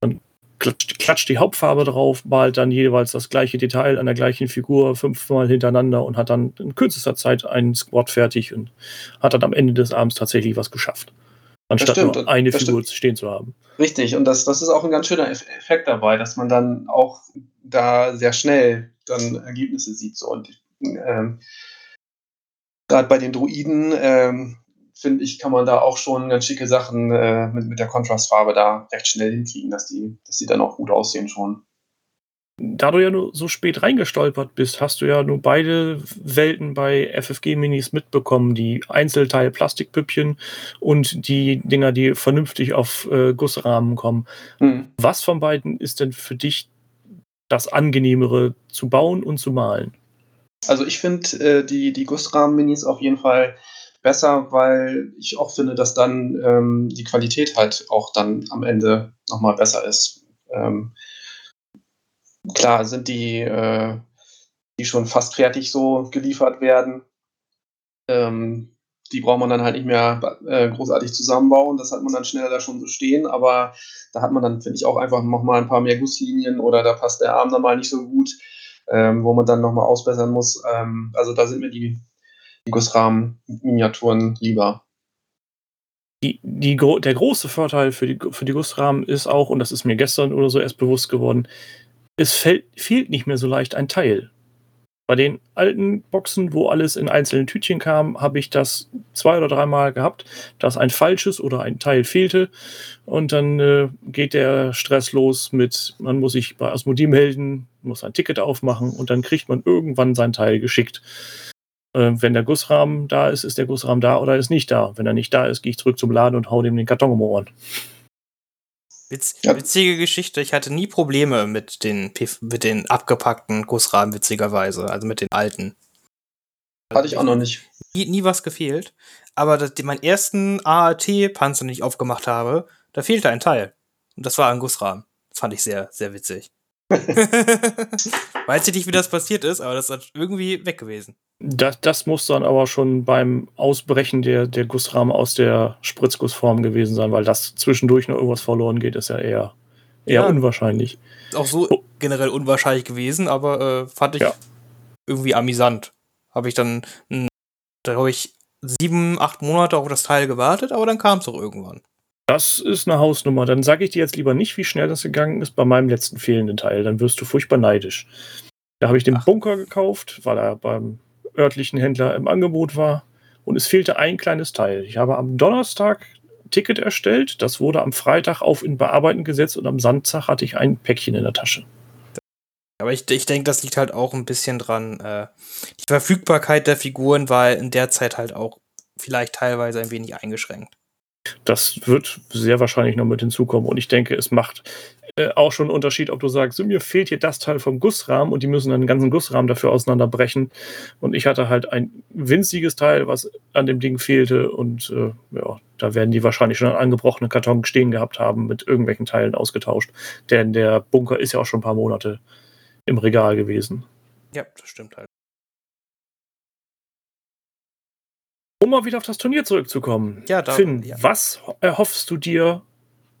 Man klatscht, klatscht die Hauptfarbe drauf, malt dann jeweils das gleiche Detail an der gleichen Figur fünfmal hintereinander und hat dann in kürzester Zeit einen Squad fertig und hat dann am Ende des Abends tatsächlich was geschafft. Anstatt nur eine Figur stimmt. stehen zu haben. Richtig, und das, das ist auch ein ganz schöner Eff- Effekt dabei, dass man dann auch da sehr schnell dann Ergebnisse sieht. So. Und ähm, gerade bei den Druiden, ähm, finde ich, kann man da auch schon ganz schicke Sachen äh, mit, mit der Kontrastfarbe da recht schnell hinkriegen, dass die, dass die dann auch gut aussehen schon. Da du ja nur so spät reingestolpert bist, hast du ja nur beide Welten bei FFG-Minis mitbekommen. Die Einzelteil-Plastikpüppchen und die Dinger, die vernünftig auf äh, Gussrahmen kommen. Hm. Was von beiden ist denn für dich das angenehmere zu bauen und zu malen? Also ich finde äh, die, die Gussrahmen-Minis auf jeden Fall besser, weil ich auch finde, dass dann ähm, die Qualität halt auch dann am Ende nochmal besser ist. Ähm, klar sind die, äh, die schon fast fertig so geliefert werden. Ähm, die braucht man dann halt nicht mehr äh, großartig zusammenbauen. Das hat man dann schneller da schon so stehen, aber da hat man dann, finde ich, auch einfach nochmal ein paar mehr Gusslinien oder da passt der Arm dann mal nicht so gut, ähm, wo man dann nochmal ausbessern muss. Ähm, also da sind mir die, die Gussrahmen-Miniaturen lieber. Die, die, der große Vorteil für die, für die Gussrahmen ist auch, und das ist mir gestern oder so erst bewusst geworden, es fällt, fehlt nicht mehr so leicht ein Teil. Bei den alten Boxen, wo alles in einzelnen Tütchen kam, habe ich das zwei oder dreimal gehabt, dass ein falsches oder ein Teil fehlte. Und dann äh, geht der Stress los mit, man muss sich bei Asmodee melden, muss ein Ticket aufmachen und dann kriegt man irgendwann sein Teil geschickt. Äh, wenn der Gussrahmen da ist, ist der Gussrahmen da oder ist nicht da. Wenn er nicht da ist, gehe ich zurück zum Laden und hau dem den Karton um die Ohren. Witz, Ja. Witzige Geschichte, ich hatte nie Probleme mit den, mit den abgepackten Gussrahmen, witzigerweise, also mit den alten. Hatte ich auch noch nicht. Nie, nie was gefehlt. Aber das, die, meinen ersten AAT-Panzer, den ich aufgemacht habe, da fehlte ein Teil. Und das war ein Gussrahmen. Das fand ich sehr, sehr witzig. Weiß ich nicht, wie das passiert ist, aber das ist irgendwie weg gewesen. Das, das muss dann aber schon beim Ausbrechen der, der Gussrahmen aus der Spritzgussform gewesen sein, weil das zwischendurch noch irgendwas verloren geht, ist ja eher, eher Ja. unwahrscheinlich. Ist auch so Oh. generell unwahrscheinlich gewesen, aber äh, fand ich Ja. irgendwie amüsant. Habe ich dann, da habe ich sieben, acht Monate auf das Teil gewartet, aber dann kam es auch irgendwann. Das ist eine Hausnummer. Dann sage ich dir jetzt lieber nicht, wie schnell das gegangen ist bei meinem letzten fehlenden Teil. Dann wirst du furchtbar neidisch. Da habe ich den Ach. Bunker gekauft, weil er beim örtlichen Händler im Angebot war. Und es fehlte ein kleines Teil. Ich habe am Donnerstag ein Ticket erstellt. Das wurde am Freitag auf in Bearbeiten gesetzt und am Samstag hatte ich ein Päckchen in der Tasche. Aber ich, ich denke, das liegt halt auch ein bisschen dran. Äh, die Verfügbarkeit der Figuren war in der Zeit halt auch vielleicht teilweise ein wenig eingeschränkt. Das wird sehr wahrscheinlich noch mit hinzukommen. Und ich denke, es macht äh, auch schon einen Unterschied, ob du sagst, mir fehlt hier das Teil vom Gussrahmen und die müssen dann den ganzen Gussrahmen dafür auseinanderbrechen. Und ich hatte halt ein winziges Teil, was an dem Ding fehlte. Und äh, ja, da werden die wahrscheinlich schon einen angebrochenen Karton stehen gehabt haben, mit irgendwelchen Teilen ausgetauscht. Denn der Bunker ist ja auch schon ein paar Monate im Regal gewesen. Ja, das stimmt halt. Um mal wieder auf das Turnier zurückzukommen. Ja, da- Finn, ja. was erhoffst du dir,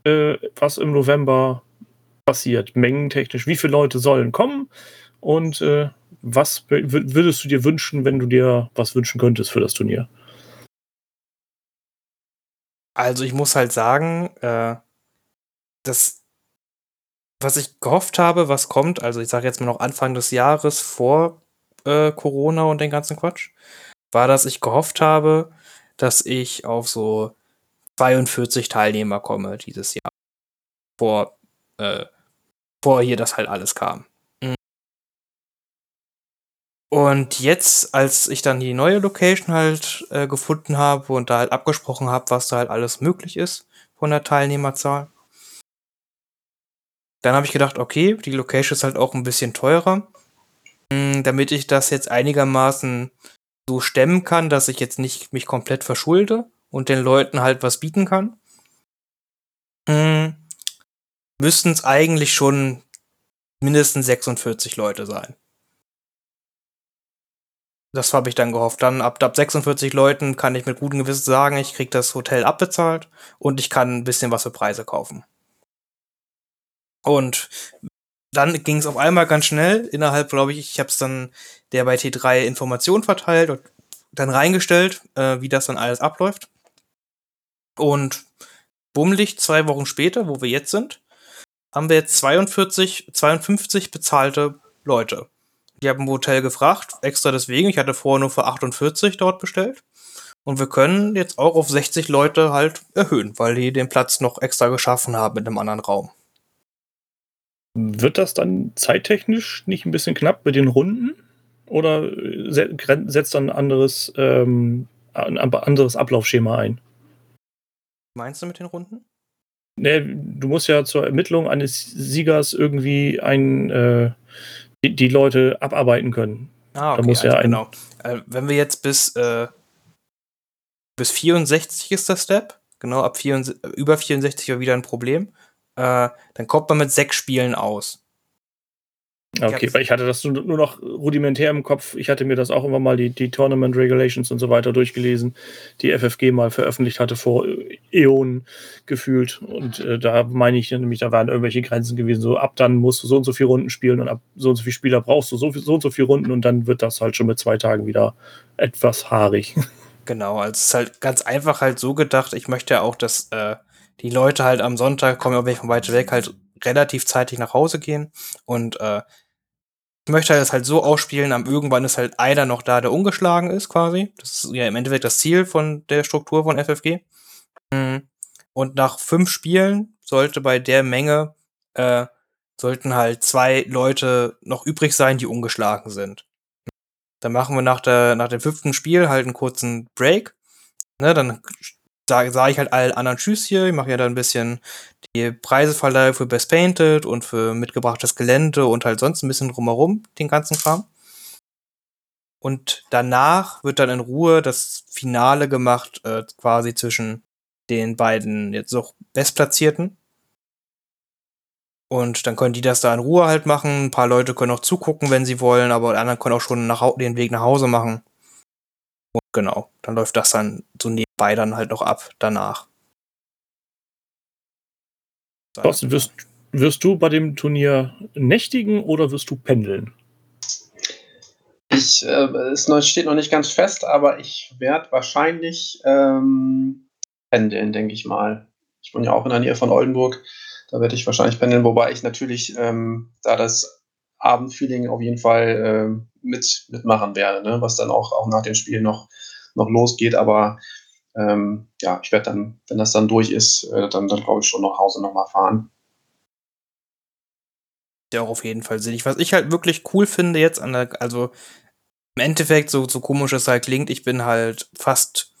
äh, was im November passiert? Mengentechnisch, wie viele Leute sollen kommen? Und äh, was würdest du dir wünschen, wenn du dir was wünschen könntest für das Turnier? Also ich muss halt sagen, äh, das, was ich gehofft habe, was kommt, also ich sage jetzt mal noch Anfang des Jahres vor äh, Corona und den ganzen Quatsch, war, dass ich gehofft habe, dass ich auf so 42 Teilnehmer komme dieses Jahr. Vor, äh, vor hier das halt alles kam. Mhm. Und jetzt, als ich dann die neue Location halt äh, gefunden habe und da halt abgesprochen habe, was da halt alles möglich ist von der Teilnehmerzahl, dann habe ich gedacht, okay, die Location ist halt auch ein bisschen teurer. Mm, Damit ich das jetzt einigermaßen so stemmen kann, dass ich jetzt nicht mich komplett verschulde und den Leuten halt was bieten kann, mm, müssten es eigentlich schon mindestens 46 Leute sein. Das habe ich dann gehofft. Dann ab, ab 46 Leuten kann ich mit gutem Gewissen sagen, ich kriege das Hotel abbezahlt und ich kann ein bisschen was für Preise kaufen. Und dann ging es auf einmal ganz schnell. Innerhalb, glaube ich, ich habe es dann der bei T3 Informationen verteilt und dann reingestellt, äh, wie das dann alles abläuft. Und bummelig zwei Wochen später, wo wir jetzt sind, haben wir jetzt 42, 52 bezahlte Leute. Die haben im Hotel gefragt, extra deswegen. Ich hatte vorher nur für 48 dort bestellt. Und wir können jetzt auch auf 60 Leute halt erhöhen, weil die den Platz noch extra geschaffen haben in einem anderen Raum. Wird das dann zeittechnisch nicht ein bisschen knapp mit den Runden? Oder setzt dann ein anderes, ähm, ein anderes Ablaufschema ein? Meinst du mit den Runden? Ne, du musst ja zur Ermittlung eines Siegers irgendwie ein, äh, die, die, Leute abarbeiten können. Ah, okay, da muss ja also genau. Äh, wenn wir jetzt bis, äh, bis 64 ist der Step, genau, ab 64, über 64 war wieder ein Problem, äh, dann kommt man mit sechs Spielen aus. Okay, weil ich hatte das nur noch rudimentär im Kopf. Ich hatte mir das auch immer mal die, die Tournament Regulations und so weiter durchgelesen, die FFG mal veröffentlicht hatte vor Äonen gefühlt. Und äh, da meine ich nämlich, da waren irgendwelche Grenzen gewesen. So ab dann musst du so und so viele Runden spielen und ab so und so viele Spieler brauchst du so, so und so viele Runden und dann wird das halt schon mit zwei Tagen wieder etwas haarig. Genau, also es ist halt ganz einfach halt so gedacht. Ich möchte ja auch, dass äh, die Leute halt am Sonntag kommen, wenn ich von weit weg halt relativ zeitig nach Hause gehen und äh, ich möchte das halt so ausspielen, am irgendwann ist halt einer noch da, der ungeschlagen ist, quasi. Das ist ja im Endeffekt das Ziel von der Struktur von FFG. Mhm. Und nach fünf Spielen sollte bei der Menge, äh, sollten halt zwei Leute noch übrig sein, die ungeschlagen sind. Dann machen wir nach, der, nach dem fünften Spiel halt einen kurzen Break. Ne, dann sage sag ich halt allen anderen Tschüss hier. Ich mache ja dann ein bisschen die Preiseverleihung für Best Painted und für mitgebrachtes Gelände und halt sonst ein bisschen drumherum, den ganzen Kram. Und danach wird dann in Ruhe das Finale gemacht, äh, quasi zwischen den beiden jetzt auch Bestplatzierten. Und dann können die das da in Ruhe halt machen. Ein paar Leute können auch zugucken, wenn sie wollen, aber die anderen können auch schon nach, den Weg nach Hause machen. Und genau, dann läuft das dann so nebenbei dann halt noch ab danach. Thorsten, wirst, wirst du bei dem Turnier nächtigen oder wirst du pendeln? Ich, äh, es steht noch nicht ganz fest, aber ich werde wahrscheinlich ähm, pendeln, denke ich mal. Ich wohne ja auch in der Nähe von Oldenburg. Da werde ich wahrscheinlich pendeln, wobei ich natürlich ähm, da das Abendfeeling auf jeden Fall äh, mit, mitmachen werde, ne? was dann auch, auch nach dem Spiel noch, noch losgeht. Aber ähm, ja, ich werde dann, wenn das dann durch ist, äh, dann, dann glaube ich schon nach Hause nochmal fahren. Ja, auch auf jeden Fall sinnig. Was ich halt wirklich cool finde jetzt an der, also im Endeffekt, so, so komisch es halt klingt, ich bin halt fast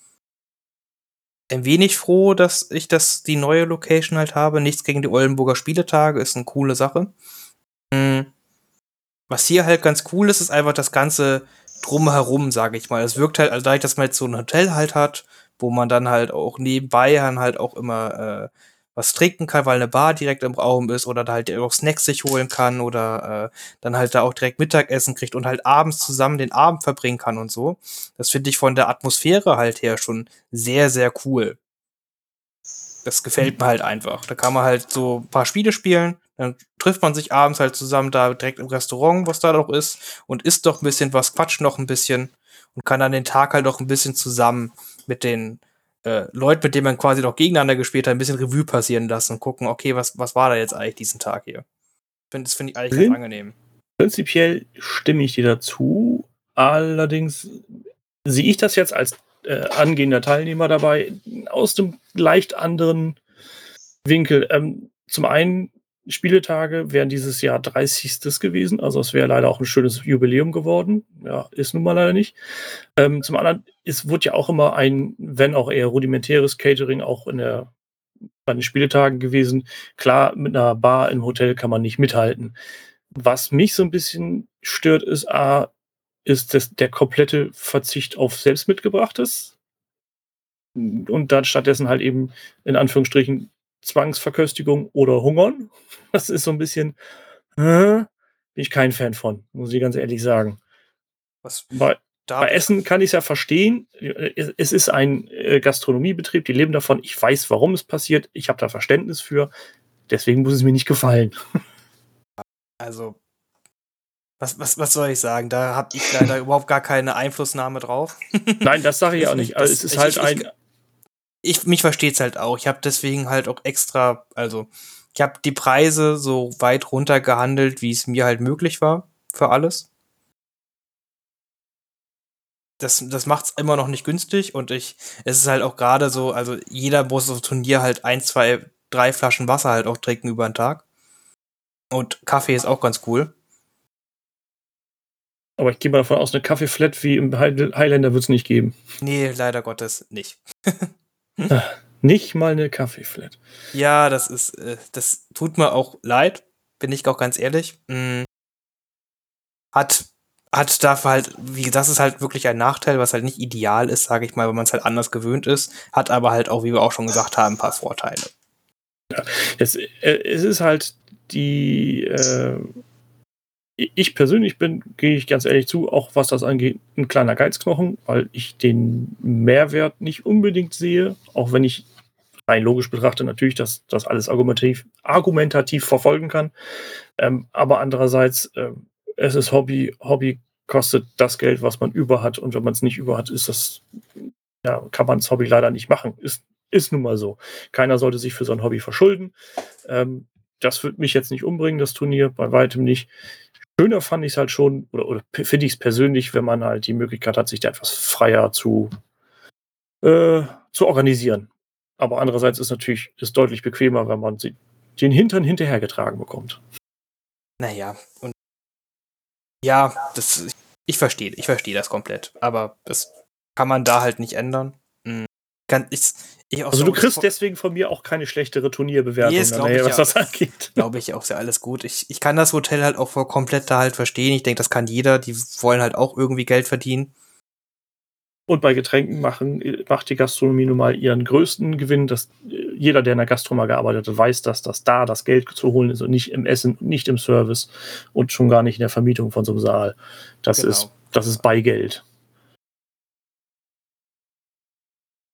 ein wenig froh, dass ich das, die neue Location halt habe. Nichts gegen die Oldenburger Spieletage, ist eine coole Sache. Hm. Was hier halt ganz cool ist, ist einfach das Ganze drumherum, sage ich mal. Es wirkt halt, also dadurch, dass man jetzt so ein Hotel halt hat, wo man dann halt auch nebenbei dann halt auch immer äh, was trinken kann, weil eine Bar direkt im Raum ist oder da halt auch Snacks sich holen kann oder äh, dann halt da auch direkt Mittagessen kriegt und halt abends zusammen den Abend verbringen kann und so. Das finde ich von der Atmosphäre halt her schon sehr, sehr cool. Das gefällt mir halt einfach. Da kann man halt so ein paar Spiele spielen, dann trifft man sich abends halt zusammen da direkt im Restaurant, was da noch ist, und isst doch ein bisschen was, quatscht noch ein bisschen und kann dann den Tag halt auch ein bisschen zusammen mit den äh, Leuten, mit denen man quasi noch gegeneinander gespielt hat, ein bisschen Revue passieren lassen und gucken, okay, was, was war da jetzt eigentlich diesen Tag hier? Das finde ich eigentlich Prin ganz angenehm. Prinzipiell stimme ich dir dazu. Allerdings sehe ich das jetzt als äh, angehender Teilnehmer dabei aus dem leicht anderen Winkel. Ähm, zum einen Spieletage wären dieses Jahr 30. gewesen. Also es wäre leider auch ein schönes Jubiläum geworden. Ja, ist nun mal leider nicht. Ähm, zum anderen, es wurde ja auch immer ein, wenn auch eher rudimentäres Catering auch in der, bei den Spieletagen gewesen. Klar, mit einer Bar im Hotel kann man nicht mithalten. Was mich so ein bisschen stört, ist A, ist das, der komplette Verzicht auf selbst mitgebrachtes. Und dann stattdessen halt eben in Anführungsstrichen Zwangsverköstigung oder Hungern. Das ist so ein bisschen, äh, bin ich kein Fan von, muss ich ganz ehrlich sagen. Was, da Bei Essen kann ich es ja verstehen. Es es ist ein äh, Gastronomiebetrieb, die leben davon. Ich weiß, warum es passiert. Ich habe da Verständnis für. Deswegen muss es mir nicht gefallen. Also, was, was, was soll ich sagen? Da habe ich leider überhaupt gar keine Einflussnahme drauf. Nein, das sage ich auch nicht. Also es ist ich- halt ich- ein. Ich, mich versteht's halt auch. Ich habe deswegen halt auch extra, also ich habe die Preise so weit runter gehandelt, wie es mir halt möglich war für alles. Das, das macht's immer noch nicht günstig und ich, es ist halt auch gerade so, also jeder muss auf Turnier halt ein, zwei, drei Flaschen Wasser halt auch trinken über den Tag. Und Kaffee ist auch ganz cool. Aber ich gehe mal davon aus, eine Kaffeeflat wie im High- Highlander wird es nicht geben. Nee, leider Gottes nicht. Nicht mal eine Kaffeeflat. Ja, das ist, äh, das tut mir auch leid, bin ich auch ganz ehrlich. Mm. Hat, hat dafür halt, wie das ist halt wirklich ein Nachteil, was halt nicht ideal ist, sage ich mal, wenn man es halt anders gewöhnt ist, hat aber halt auch, wie wir auch schon gesagt haben, ein paar Vorteile. Es, äh, es ist halt die. Äh, ich persönlich bin, gehe ich ganz ehrlich zu, auch was das angeht, ein kleiner Geizknochen, weil ich den Mehrwert nicht unbedingt sehe, auch wenn ich rein logisch betrachte natürlich, dass das alles argumentativ, argumentativ verfolgen kann. Ähm, aber andererseits, äh, es ist Hobby, Hobby kostet das Geld, was man über hat. Und wenn man es nicht über hat, ist das, ja, kann man das Hobby leider nicht machen. Ist, ist nun mal so. Keiner sollte sich für so ein Hobby verschulden. Ähm, das wird mich jetzt nicht umbringen, das Turnier, bei weitem nicht. Schöner fand ich es halt schon, oder, oder finde ich es persönlich, wenn man halt die Möglichkeit hat, sich da etwas freier zu, äh, zu organisieren. Aber andererseits ist natürlich ist deutlich bequemer, wenn man sie, den Hintern hinterhergetragen bekommt. Naja, und ja, das, ich verstehe, ich verstehe das komplett, aber das kann man da halt nicht ändern. Kann, ich, Also so- du kriegst deswegen von mir auch keine schlechtere Turnierbewertung, Nee, das glaub nachher, ich was das angeht. glaube ich auch sehr alles gut. Ich, ich kann das Hotel halt auch voll komplett da halt verstehen. Ich denke, das kann jeder. Die wollen halt auch irgendwie Geld verdienen. Und bei Getränken machen, macht die Gastronomie nun mal ihren größten Gewinn. Dass äh, jeder, der in der Gastro mal gearbeitet hat, weiß, dass das da das Geld zu holen ist und nicht im Essen, nicht im Service und schon gar nicht in der Vermietung von so einem Saal. Das Genau. ist, das ist Beigeld.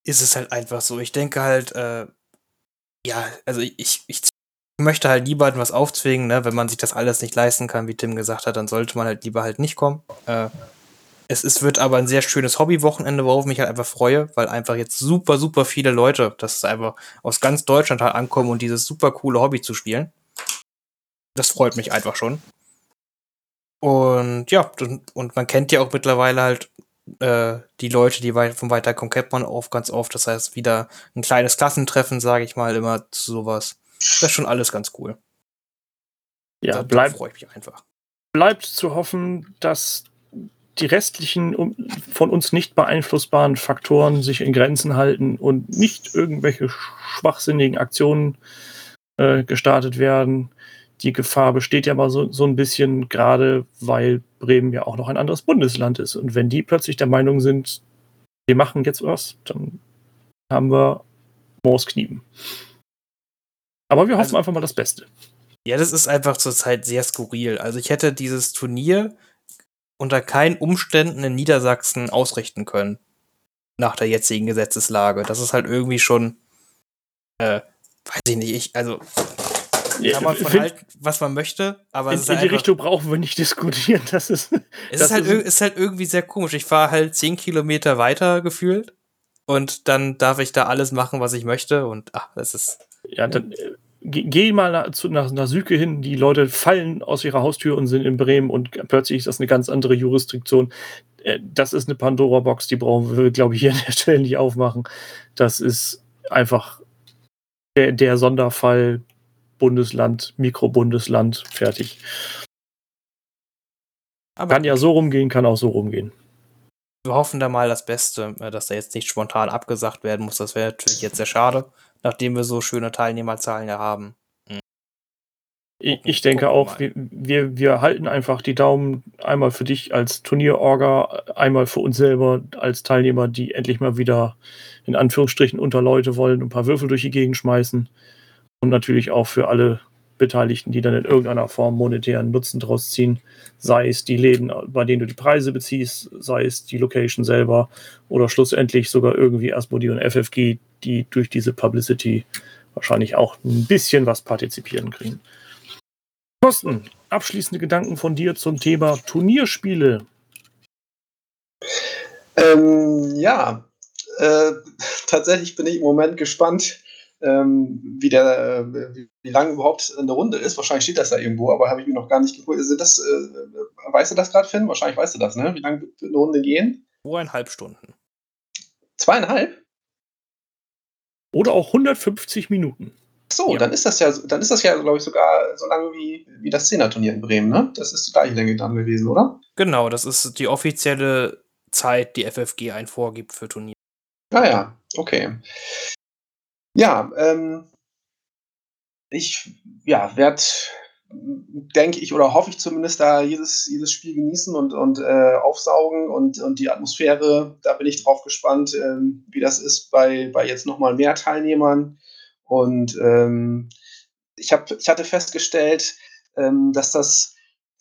Ist es halt einfach so. Ich denke halt, äh, ja, also ich, ich möchte halt lieber was aufzwingen, ne? Wenn man sich das alles nicht leisten kann, wie Tim gesagt hat, dann sollte man halt lieber halt nicht kommen. Äh, es ist, wird aber ein sehr schönes Hobbywochenende, worauf ich mich halt einfach freue, weil einfach jetzt super, super viele Leute, das ist einfach aus ganz Deutschland halt ankommen und dieses super coole Hobby zu spielen. Das freut mich einfach schon. Und ja, und man kennt ja auch mittlerweile halt äh, die Leute, die weit, von weiter kommen, kennt man auch ganz oft. Das heißt, wieder ein kleines Klassentreffen, sage ich mal, immer zu sowas. Das ist schon alles ganz cool. Ja, da bleibt, freue ich mich einfach. bleibt zu hoffen, dass die restlichen von uns nicht beeinflussbaren Faktoren sich in Grenzen halten und nicht irgendwelche schwachsinnigen Aktionen äh, gestartet werden. Die Gefahr besteht ja mal so, so ein bisschen, gerade weil Bremen ja auch noch ein anderes Bundesland ist. Und wenn die plötzlich der Meinung sind, wir machen jetzt was, dann haben wir Mooskniepen. Aber wir hoffen Also- einfach mal das Beste. Ja, das ist einfach zurzeit sehr skurril. Also ich hätte dieses Turnier unter keinen Umständen in Niedersachsen ausrichten können. Nach der jetzigen Gesetzeslage. Das ist halt irgendwie schon, äh, weiß ich nicht, ich, also kann man von halten, was man möchte, aber in, in halt die Richtung brauchen wir nicht diskutieren. Das ist, es das ist halt, ist- ist halt irgendwie sehr komisch. Ich fahre halt zehn Kilometer weiter gefühlt und dann darf ich da alles machen, was ich möchte und ach, das ist, Ja, dann äh, geh, mal nach, nach, nach Süke hin. Die Leute fallen aus ihrer Haustür und sind in Bremen und plötzlich ist das eine ganz andere Jurisdiktion. Äh, Das ist eine Pandora-Box, die brauchen wir, glaube ich, hier an der Stelle nicht aufmachen. Das ist einfach der, der Sonderfall Bundesland, Mikrobundesland, fertig. aber Kann ja so rumgehen, kann auch so rumgehen. wir hoffen da mal das Beste, äh, dass da jetzt nicht spontan abgesagt werden muss. Das wäre natürlich jetzt sehr schade, nachdem wir so schöne Teilnehmerzahlen ja haben. Ich, ich denke auch, wir, wir, wir halten einfach die Daumen einmal für dich als Turnierorga, einmal für uns selber als Teilnehmer, die endlich mal wieder in Anführungsstrichen unter Leute wollen und ein paar Würfel durch die Gegend schmeißen. Und natürlich auch für alle Beteiligten, die dann in irgendeiner Form monetären Nutzen draus ziehen. Sei es die Läden, bei denen du die Preise beziehst, sei es die Location selber oder schlussendlich sogar irgendwie Asmodee und FFG, die durch diese Publicity wahrscheinlich auch ein bisschen was partizipieren kriegen. Thorsten, abschließende Gedanken von dir zum Thema Turnierspiele. Ähm, ja, äh, tatsächlich bin ich im Moment gespannt, ähm, wie, der, äh, wie, wie lange überhaupt eine Runde ist. Wahrscheinlich steht das da irgendwo, aber habe ich mir noch gar nicht geguckt. Also das, äh, weißt du das gerade, Finn? Wahrscheinlich weißt du das, ne? Wie lange wird eine Runde gehen? Zweieinhalb Stunden. Zweieinhalb? Oder auch 150 Minuten. Ach so, Ja. dann ist das ja, dann ist das ja, glaube ich, sogar so lange wie, wie das Zehner-Turnier in Bremen, ne? Das ist die gleiche Länge dann gewesen, oder? Genau, das ist die offizielle Zeit, die FFG einen vorgibt für Turnier. Ah ja, okay. Ja, ähm, ich ja, werde, denke ich, oder hoffe ich zumindest, da jedes, jedes Spiel genießen und, und äh, aufsaugen und, und die Atmosphäre, da bin ich drauf gespannt, ähm, wie das ist bei, bei jetzt nochmal mehr Teilnehmern. Und ähm, ich, hab, ich hatte festgestellt, ähm, dass das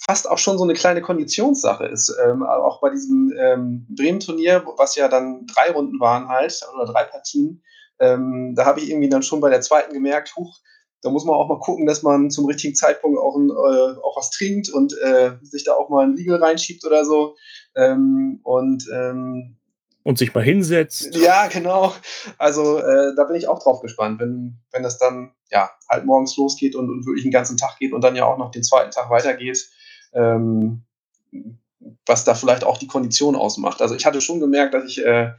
fast auch schon so eine kleine Konditionssache ist. Ähm, auch bei diesem ähm, Bremen-Turnier, was ja dann drei Runden waren halt, oder drei Partien, ähm, da habe ich irgendwie dann schon bei der zweiten gemerkt, huch, da muss man auch mal gucken, dass man zum richtigen Zeitpunkt auch, ein, äh, auch was trinkt und äh, sich da auch mal ein Riegel reinschiebt oder so. Ähm, und ähm, Und sich mal hinsetzt. ja, genau. Also äh, da bin ich auch drauf gespannt, wenn, wenn das dann ja halt morgens losgeht und, und wirklich den ganzen Tag geht und dann ja auch noch den zweiten Tag weitergeht, ähm, was da vielleicht auch die Kondition ausmacht. Also ich hatte schon gemerkt, dass ich äh,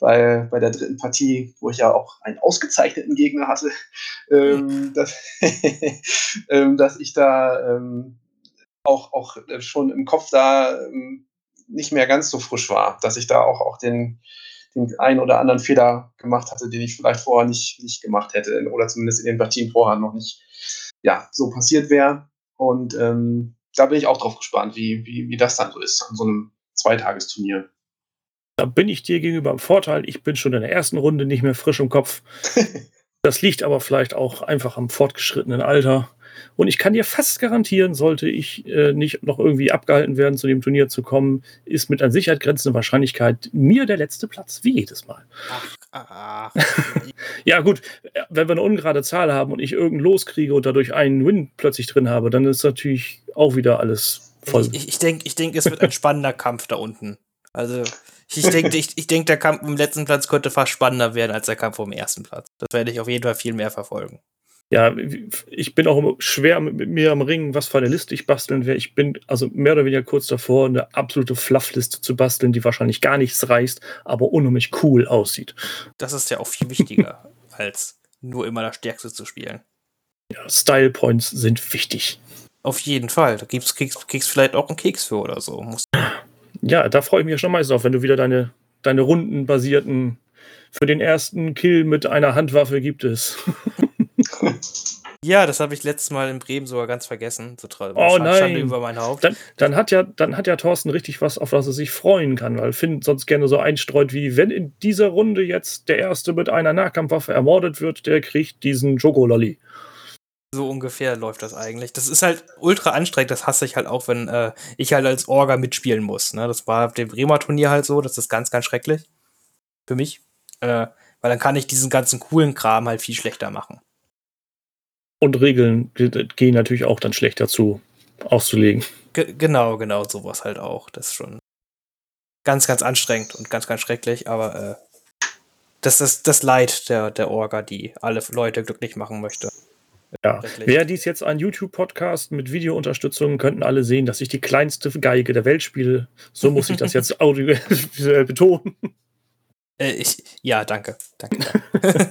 bei, bei der dritten Partie, wo ich ja auch einen ausgezeichneten Gegner hatte, ähm, dass, ähm, dass ich da ähm, auch, auch schon im Kopf da ähm, nicht mehr ganz so frisch war, dass ich da auch, auch den, den einen oder anderen Fehler gemacht hatte, den ich vielleicht vorher nicht, nicht gemacht hätte oder zumindest in den Partien vorher noch nicht ja, so passiert wäre. Und ähm, da bin ich auch drauf gespannt, wie, wie, wie das dann so ist an so einem Zweitagesturnier. Da bin ich dir gegenüber im Vorteil. Ich bin schon in der ersten Runde nicht mehr frisch im Kopf. Das liegt aber vielleicht auch einfach am fortgeschrittenen Alter. Und ich kann dir fast garantieren, sollte ich äh, nicht noch irgendwie abgehalten werden, zu dem Turnier zu kommen, ist mit an Sicherheit grenzender Wahrscheinlichkeit mir der letzte Platz, wie jedes Mal. Ach, ach. Ja, gut, wenn wir eine ungerade Zahl haben und ich irgendeinen loskriege und dadurch einen Win plötzlich drin habe, dann ist natürlich auch wieder alles voll. Ich, ich, ich denke, ich denk, es wird ein spannender Kampf da unten. Also, ich denke, ich, ich denk, der Kampf im letzten Platz könnte fast spannender werden als der Kampf um den ersten Platz. Das werde ich auf jeden Fall viel mehr verfolgen. Ja, ich bin auch schwer mit mir am Ringen, was für eine Liste ich basteln werde. Ich bin also mehr oder weniger kurz davor, eine absolute Fluffliste zu basteln, die wahrscheinlich gar nichts reißt, aber unheimlich cool aussieht. Das ist ja auch viel wichtiger, als nur immer das Stärkste zu spielen. Ja, Style Points sind wichtig. Auf jeden Fall. Da gibt's, kriegst, kriegst vielleicht auch einen Keks für oder so. Muss Ja, da freue ich mich schon meistens auf, wenn du wieder deine, deine rundenbasierten für den ersten Kill mit einer Handwaffe gibt es. ja, das habe ich letztes Mal in Bremen sogar ganz vergessen. So tra- Oh Schande- nein. über mein Haupt. Dann, dann, hat ja, dann hat ja Thorsten richtig was, auf das er sich freuen kann, weil Finn sonst gerne so einstreut, wie wenn in dieser Runde jetzt der Erste mit einer Nahkampfwaffe ermordet wird, der kriegt diesen Jogo-Lolli. So ungefähr läuft das eigentlich. Das ist halt ultra anstrengend. Das hasse ich halt auch, wenn äh, ich halt als Orga mitspielen muss. Ne? Das war auf dem Bremer Turnier halt so. Das ist ganz, ganz schrecklich. Für mich. Äh, weil dann kann ich diesen ganzen coolen Kram halt viel schlechter machen. Und Regeln gehen natürlich auch dann schlechter zu auszulegen. Ge genau, genau, sowas halt auch. Das ist schon ganz, ganz anstrengend und ganz, ganz schrecklich. Aber äh, das ist das Leid der, der Orga, die alle Leute glücklich machen möchte. Ja. Wäre dies jetzt ein YouTube-Podcast mit Videounterstützung, könnten alle sehen, dass ich die kleinste Geige der Welt spiele. So muss ich das jetzt audiovisuell betonen. Äh, ich, ja, danke. Danke.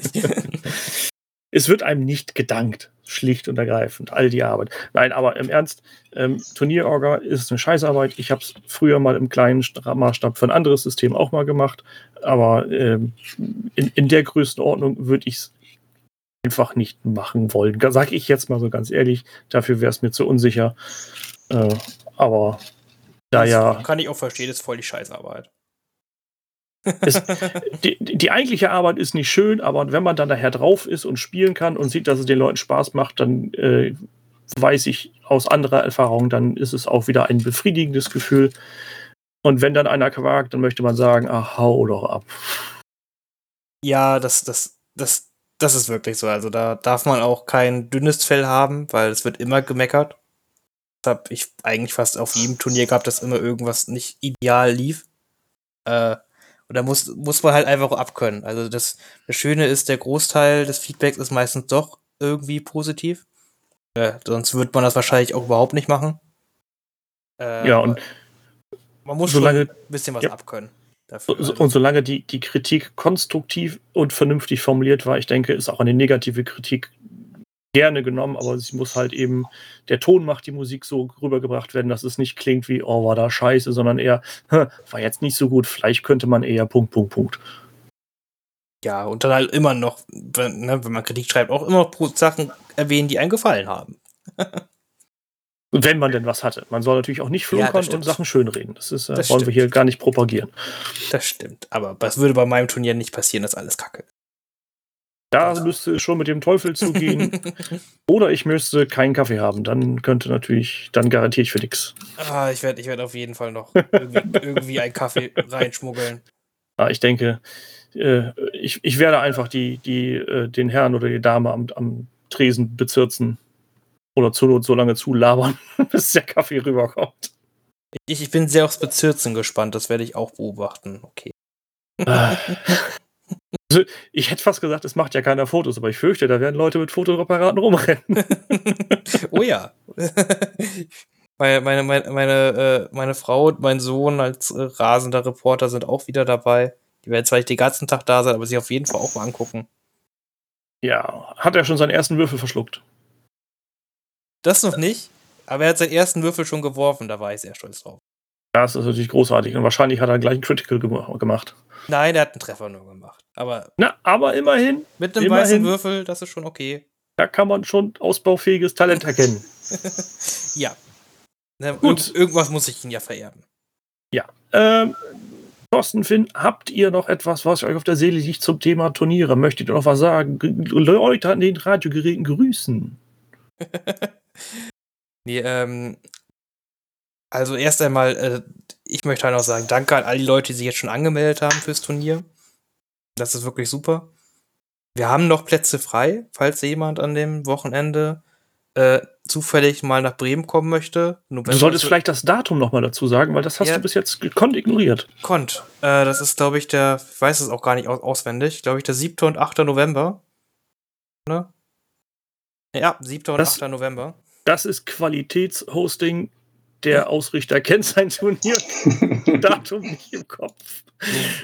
Es wird einem nicht gedankt, schlicht und ergreifend, all die Arbeit. Nein, aber im Ernst, ähm, Turnierorga ist eine Scheißarbeit. Ich habe es früher mal im kleinen Maßstab für ein anderes System auch mal gemacht, aber ähm, in, in der Größenordnung würde ich es einfach nicht machen wollen. Sag ich jetzt mal so ganz ehrlich, dafür wäre es mir zu unsicher. Äh, aber da ja. Kann ich auch verstehen, ist voll die Scheißarbeit. Es, die, die eigentliche Arbeit ist nicht schön, aber wenn man dann daher drauf ist und spielen kann und sieht, dass es den Leuten Spaß macht, dann äh, weiß ich aus anderer Erfahrung, dann ist es auch wieder ein befriedigendes Gefühl. Und wenn dann einer quakt, dann möchte man sagen, ach, hau doch ab. Ja, das, das, das, das ist wirklich so. Also da darf man auch kein dünnes Fell haben, weil es wird immer gemeckert. Das habe ich eigentlich fast auf jedem Turnier gehabt, dass immer irgendwas nicht ideal lief. Äh, und da muss, muss man halt einfach abkönnen. Also das, das Schöne ist, der Großteil des Feedbacks ist meistens doch irgendwie positiv. Äh, sonst würde man das wahrscheinlich auch überhaupt nicht machen. Äh, ja, und man muss solange, schon ein bisschen was ja. abkönnen. Dafür. Und solange die, die Kritik konstruktiv und vernünftig formuliert war, ich denke, ist auch eine negative Kritik gerne genommen, aber sie muss halt eben, der Ton macht die Musik so rübergebracht werden, dass es nicht klingt wie, oh, war da scheiße, sondern eher, war jetzt nicht so gut, vielleicht könnte man eher Punkt, Punkt, Punkt. Ja, und dann halt immer noch, wenn, ne, wenn man Kritik schreibt, auch immer Sachen erwähnen, die einem gefallen haben. Wenn man denn was hatte. Man soll natürlich auch nicht flunkern Ja, und Sachen schönreden. Das ist, äh, Das wollen wir stimmt. hier gar nicht propagieren. Das stimmt. Aber das würde bei meinem Turnier nicht passieren, das ist alles Kacke. Da müsste es schon mit dem Teufel zugehen. Oder ich müsste keinen Kaffee haben. Dann könnte natürlich, dann garantiere ich für nichts. ah, ich werde ich werd auf jeden Fall noch irgendwie, irgendwie einen Kaffee reinschmuggeln. Ah, Ich denke, äh, ich, ich werde einfach die, die, äh, den Herrn oder die Dame am, am Tresen bezirzen. Oder zur Not so lange zulabern, bis der Kaffee rüberkommt. Ich, ich bin sehr aufs Bezirzen gespannt, das werde ich auch beobachten. Okay. Ah. Also, ich hätte fast gesagt, es macht ja keiner Fotos, aber ich fürchte, da werden Leute mit Fotoapparaten rumrennen. oh ja. meine, meine, meine, meine, äh, meine Frau und mein Sohn als äh, rasender Reporter sind auch wieder dabei. Die werden zwar nicht den ganzen Tag da sein, aber sich auf jeden Fall auch mal angucken. Ja, hat er schon seinen ersten Würfel verschluckt. Das noch nicht, aber er hat seinen ersten Würfel schon geworfen, da war ich sehr stolz drauf. Das ist natürlich großartig. Und wahrscheinlich hat er gleich einen Critical gem- gemacht. Nein, er hat einen Treffer nur gemacht. Aber Na, aber immerhin, mit einem Immerhin. weißen Würfel, das ist schon okay. da kann man schon ausbaufähiges Talent erkennen. Ja. Ne, Gut. Irg irgendwas muss ich ihn ja vererben. Ähm, Thorsten, Finn, habt ihr noch etwas, was euch auf der Seele liegt zum Thema Turniere? Möchtet ihr noch was sagen? Leute an den Radiogeräten grüßen. Nee, ähm, also erst einmal, äh, ich möchte halt noch sagen, danke an all die Leute, die sich jetzt schon angemeldet haben fürs Turnier. Das ist wirklich super. Wir haben noch Plätze frei, falls jemand an dem Wochenende äh, zufällig mal nach Bremen kommen möchte. Du solltest vielleicht das Datum nochmal dazu sagen, weil das hast Ja. du bis jetzt gekonnt ignoriert. Konnt. Äh, das ist, glaube ich, der, ich weiß es auch gar nicht aus auswendig, glaube ich, der 7. und 8. November. Ne? Ja, 7. und Das- 8. November. Das ist Qualitätshosting. Der Ausrichter kennt sein Turnierdatum nicht im Kopf.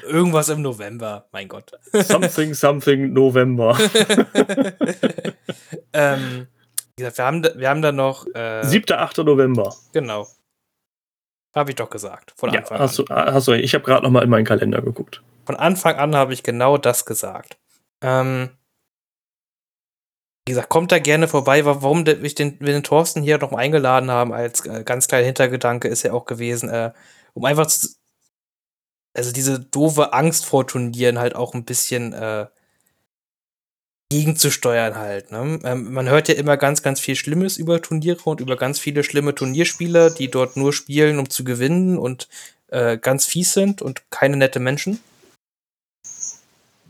Irgendwas im November, mein Gott. Something, something, November. ähm, wie gesagt, wir haben, da- wir haben da noch. Äh, 7. 8. November. Genau. Habe ich doch gesagt. Von Ja, Anfang hast du, an. hast du, ich habe gerade nochmal in meinen Kalender geguckt. Von Anfang an habe ich genau das gesagt. Ähm, wie gesagt, kommt da gerne vorbei. Wa- Warum ich den, wir den Thorsten hier noch eingeladen haben, als äh, ganz kleiner Hintergedanke ist ja auch gewesen, äh, um einfach zu, also diese doofe Angst vor Turnieren halt auch ein bisschen äh, gegenzusteuern halt. Ne? Ähm, man hört ja immer ganz, ganz viel Schlimmes über Turniere und über ganz viele schlimme Turnierspieler, die dort nur spielen, um zu gewinnen und äh, ganz fies sind und keine nette Menschen.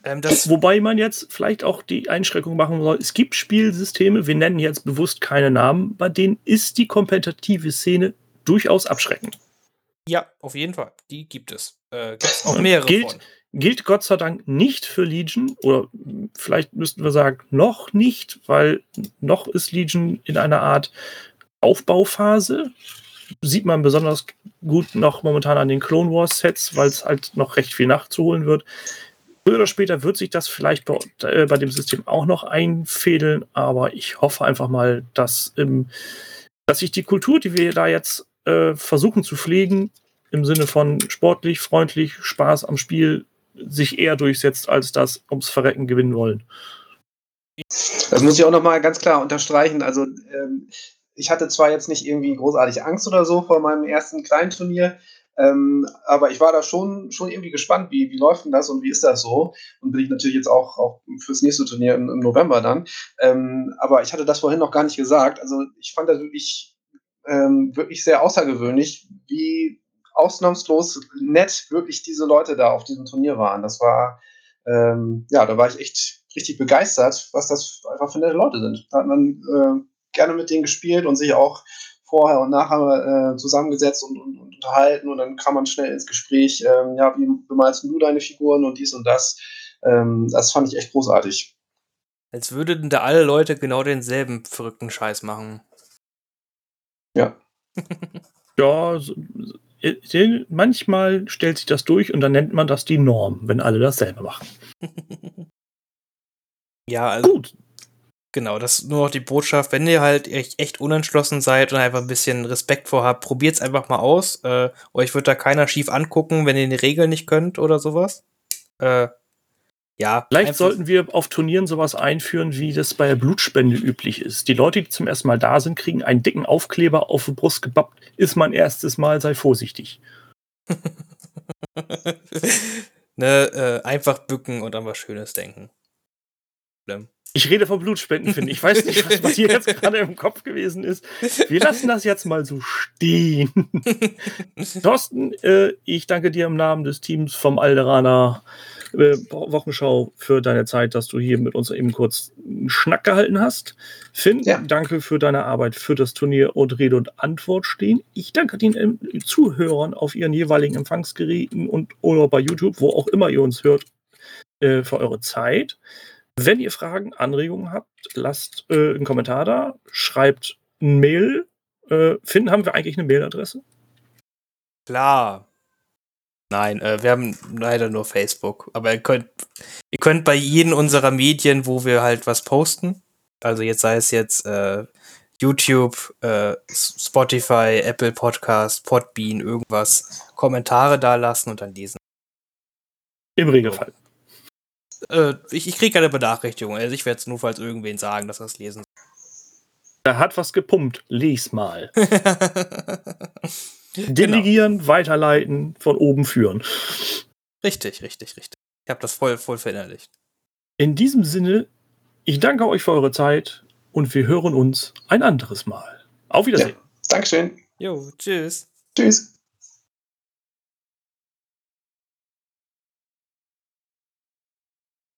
Ähm, das, Wobei man jetzt vielleicht auch die Einschränkung machen soll. Es gibt Spielsysteme, wir nennen jetzt bewusst keine Namen, bei denen ist die kompetitive Szene durchaus abschreckend. ja, auf jeden Fall. Die gibt es. Äh, gibt es auch mehrere Gilt- von. Gilt Gott sei Dank nicht für Legion oder vielleicht müssten wir sagen, noch nicht, weil noch ist Legion in einer Art Aufbauphase. Sieht man besonders gut noch momentan an den Clone Wars Sets, weil es halt noch recht viel nachzuholen wird. Früher oder später wird sich das vielleicht bei, äh, bei dem System auch noch einfädeln, aber ich hoffe einfach mal, dass, ähm, dass sich die Kultur, die wir da jetzt äh, versuchen zu pflegen, im Sinne von sportlich, freundlich, Spaß am Spiel, sich eher durchsetzt, als das ums Verrecken gewinnen wollen. Das muss ich auch nochmal ganz klar unterstreichen. Also, ähm, ich hatte zwar jetzt nicht irgendwie großartig Angst oder so vor meinem ersten kleinen Turnier, Ähm, aber ich war da schon, schon irgendwie gespannt, wie, wie läuft denn das und wie ist das so? Und bin ich natürlich jetzt auch, auch fürs nächste Turnier im, im November dann. Ähm, aber ich hatte das vorhin noch gar nicht gesagt. Also ich fand das wirklich, ähm, wirklich sehr außergewöhnlich, wie ausnahmslos nett wirklich diese Leute da auf diesem Turnier waren. Das war, ähm, ja, da war ich echt richtig begeistert, was das einfach für nette Leute sind. Da hat man äh, gerne mit denen gespielt und sich auch vorher und nachher äh, zusammengesetzt und, und, und, unterhalten und dann kam man schnell ins Gespräch, ähm, ja, wie bemalst du deine Figuren und dies und das. Ähm, das fand ich echt großartig. Als würden da alle Leute genau denselben verrückten Scheiß machen. Ja. ja, so, manchmal stellt sich das durch und dann nennt man das die Norm, wenn alle dasselbe machen. ja, also. Gut. Genau, das ist nur noch die Botschaft, wenn ihr halt echt unentschlossen seid und einfach ein bisschen Respekt vorhabt, probiert es einfach mal aus. Äh, euch wird da keiner schief angucken, wenn ihr die Regeln nicht könnt oder sowas. Äh, ja. Vielleicht sollten wir auf Turnieren sowas einführen, wie das bei der Blutspende üblich ist. Die Leute, die zum ersten Mal da sind, kriegen einen dicken Aufkleber auf die Brust gebappt. Ist mein erstes Mal, sei vorsichtig. ne, äh, einfach bücken und an was Schönes denken. Schlimm. Ich rede von Blutspenden, finde ich. Ich weiß nicht, was bei dir jetzt gerade im Kopf gewesen ist. Wir lassen das jetzt mal so stehen. Thorsten, äh, ich danke dir im Namen des Teams vom Alderaner äh, Wochenschau für deine Zeit, dass du hier mit uns eben kurz einen Schnack gehalten hast. Finn, ja. danke für deine Arbeit für das Turnier und Rede und Antwort stehen. Ich danke den äh, Zuhörern auf ihren jeweiligen Empfangsgeräten und oder bei YouTube, wo auch immer ihr uns hört, äh, für eure Zeit. Wenn ihr Fragen, Anregungen habt, lasst äh, einen Kommentar da, schreibt ein Mail. Äh, Finn, haben wir eigentlich eine Mailadresse? Klar. Nein, äh, wir haben leider nur Facebook. Aber ihr könnt, ihr könnt bei jedem unserer Medien, wo wir halt was posten, also jetzt sei es jetzt äh, YouTube, äh, Spotify, Apple Podcast, Podbean, irgendwas, Kommentare da lassen und dann lesen. Im Regelfall. Äh, ich, ich kriege keine Benachrichtigung. Also ich werde es nur falls irgendwen sagen, dass er es lesen Da hat was gepumpt. Lies mal. Delegieren, genau. weiterleiten, von oben führen. Richtig, richtig, richtig. Ich habe das voll, voll verinnerlicht. In diesem Sinne, ich danke euch für eure Zeit und wir hören uns ein anderes Mal. Auf Wiedersehen. Ja, Dankeschön. Jo, tschüss. Tschüss.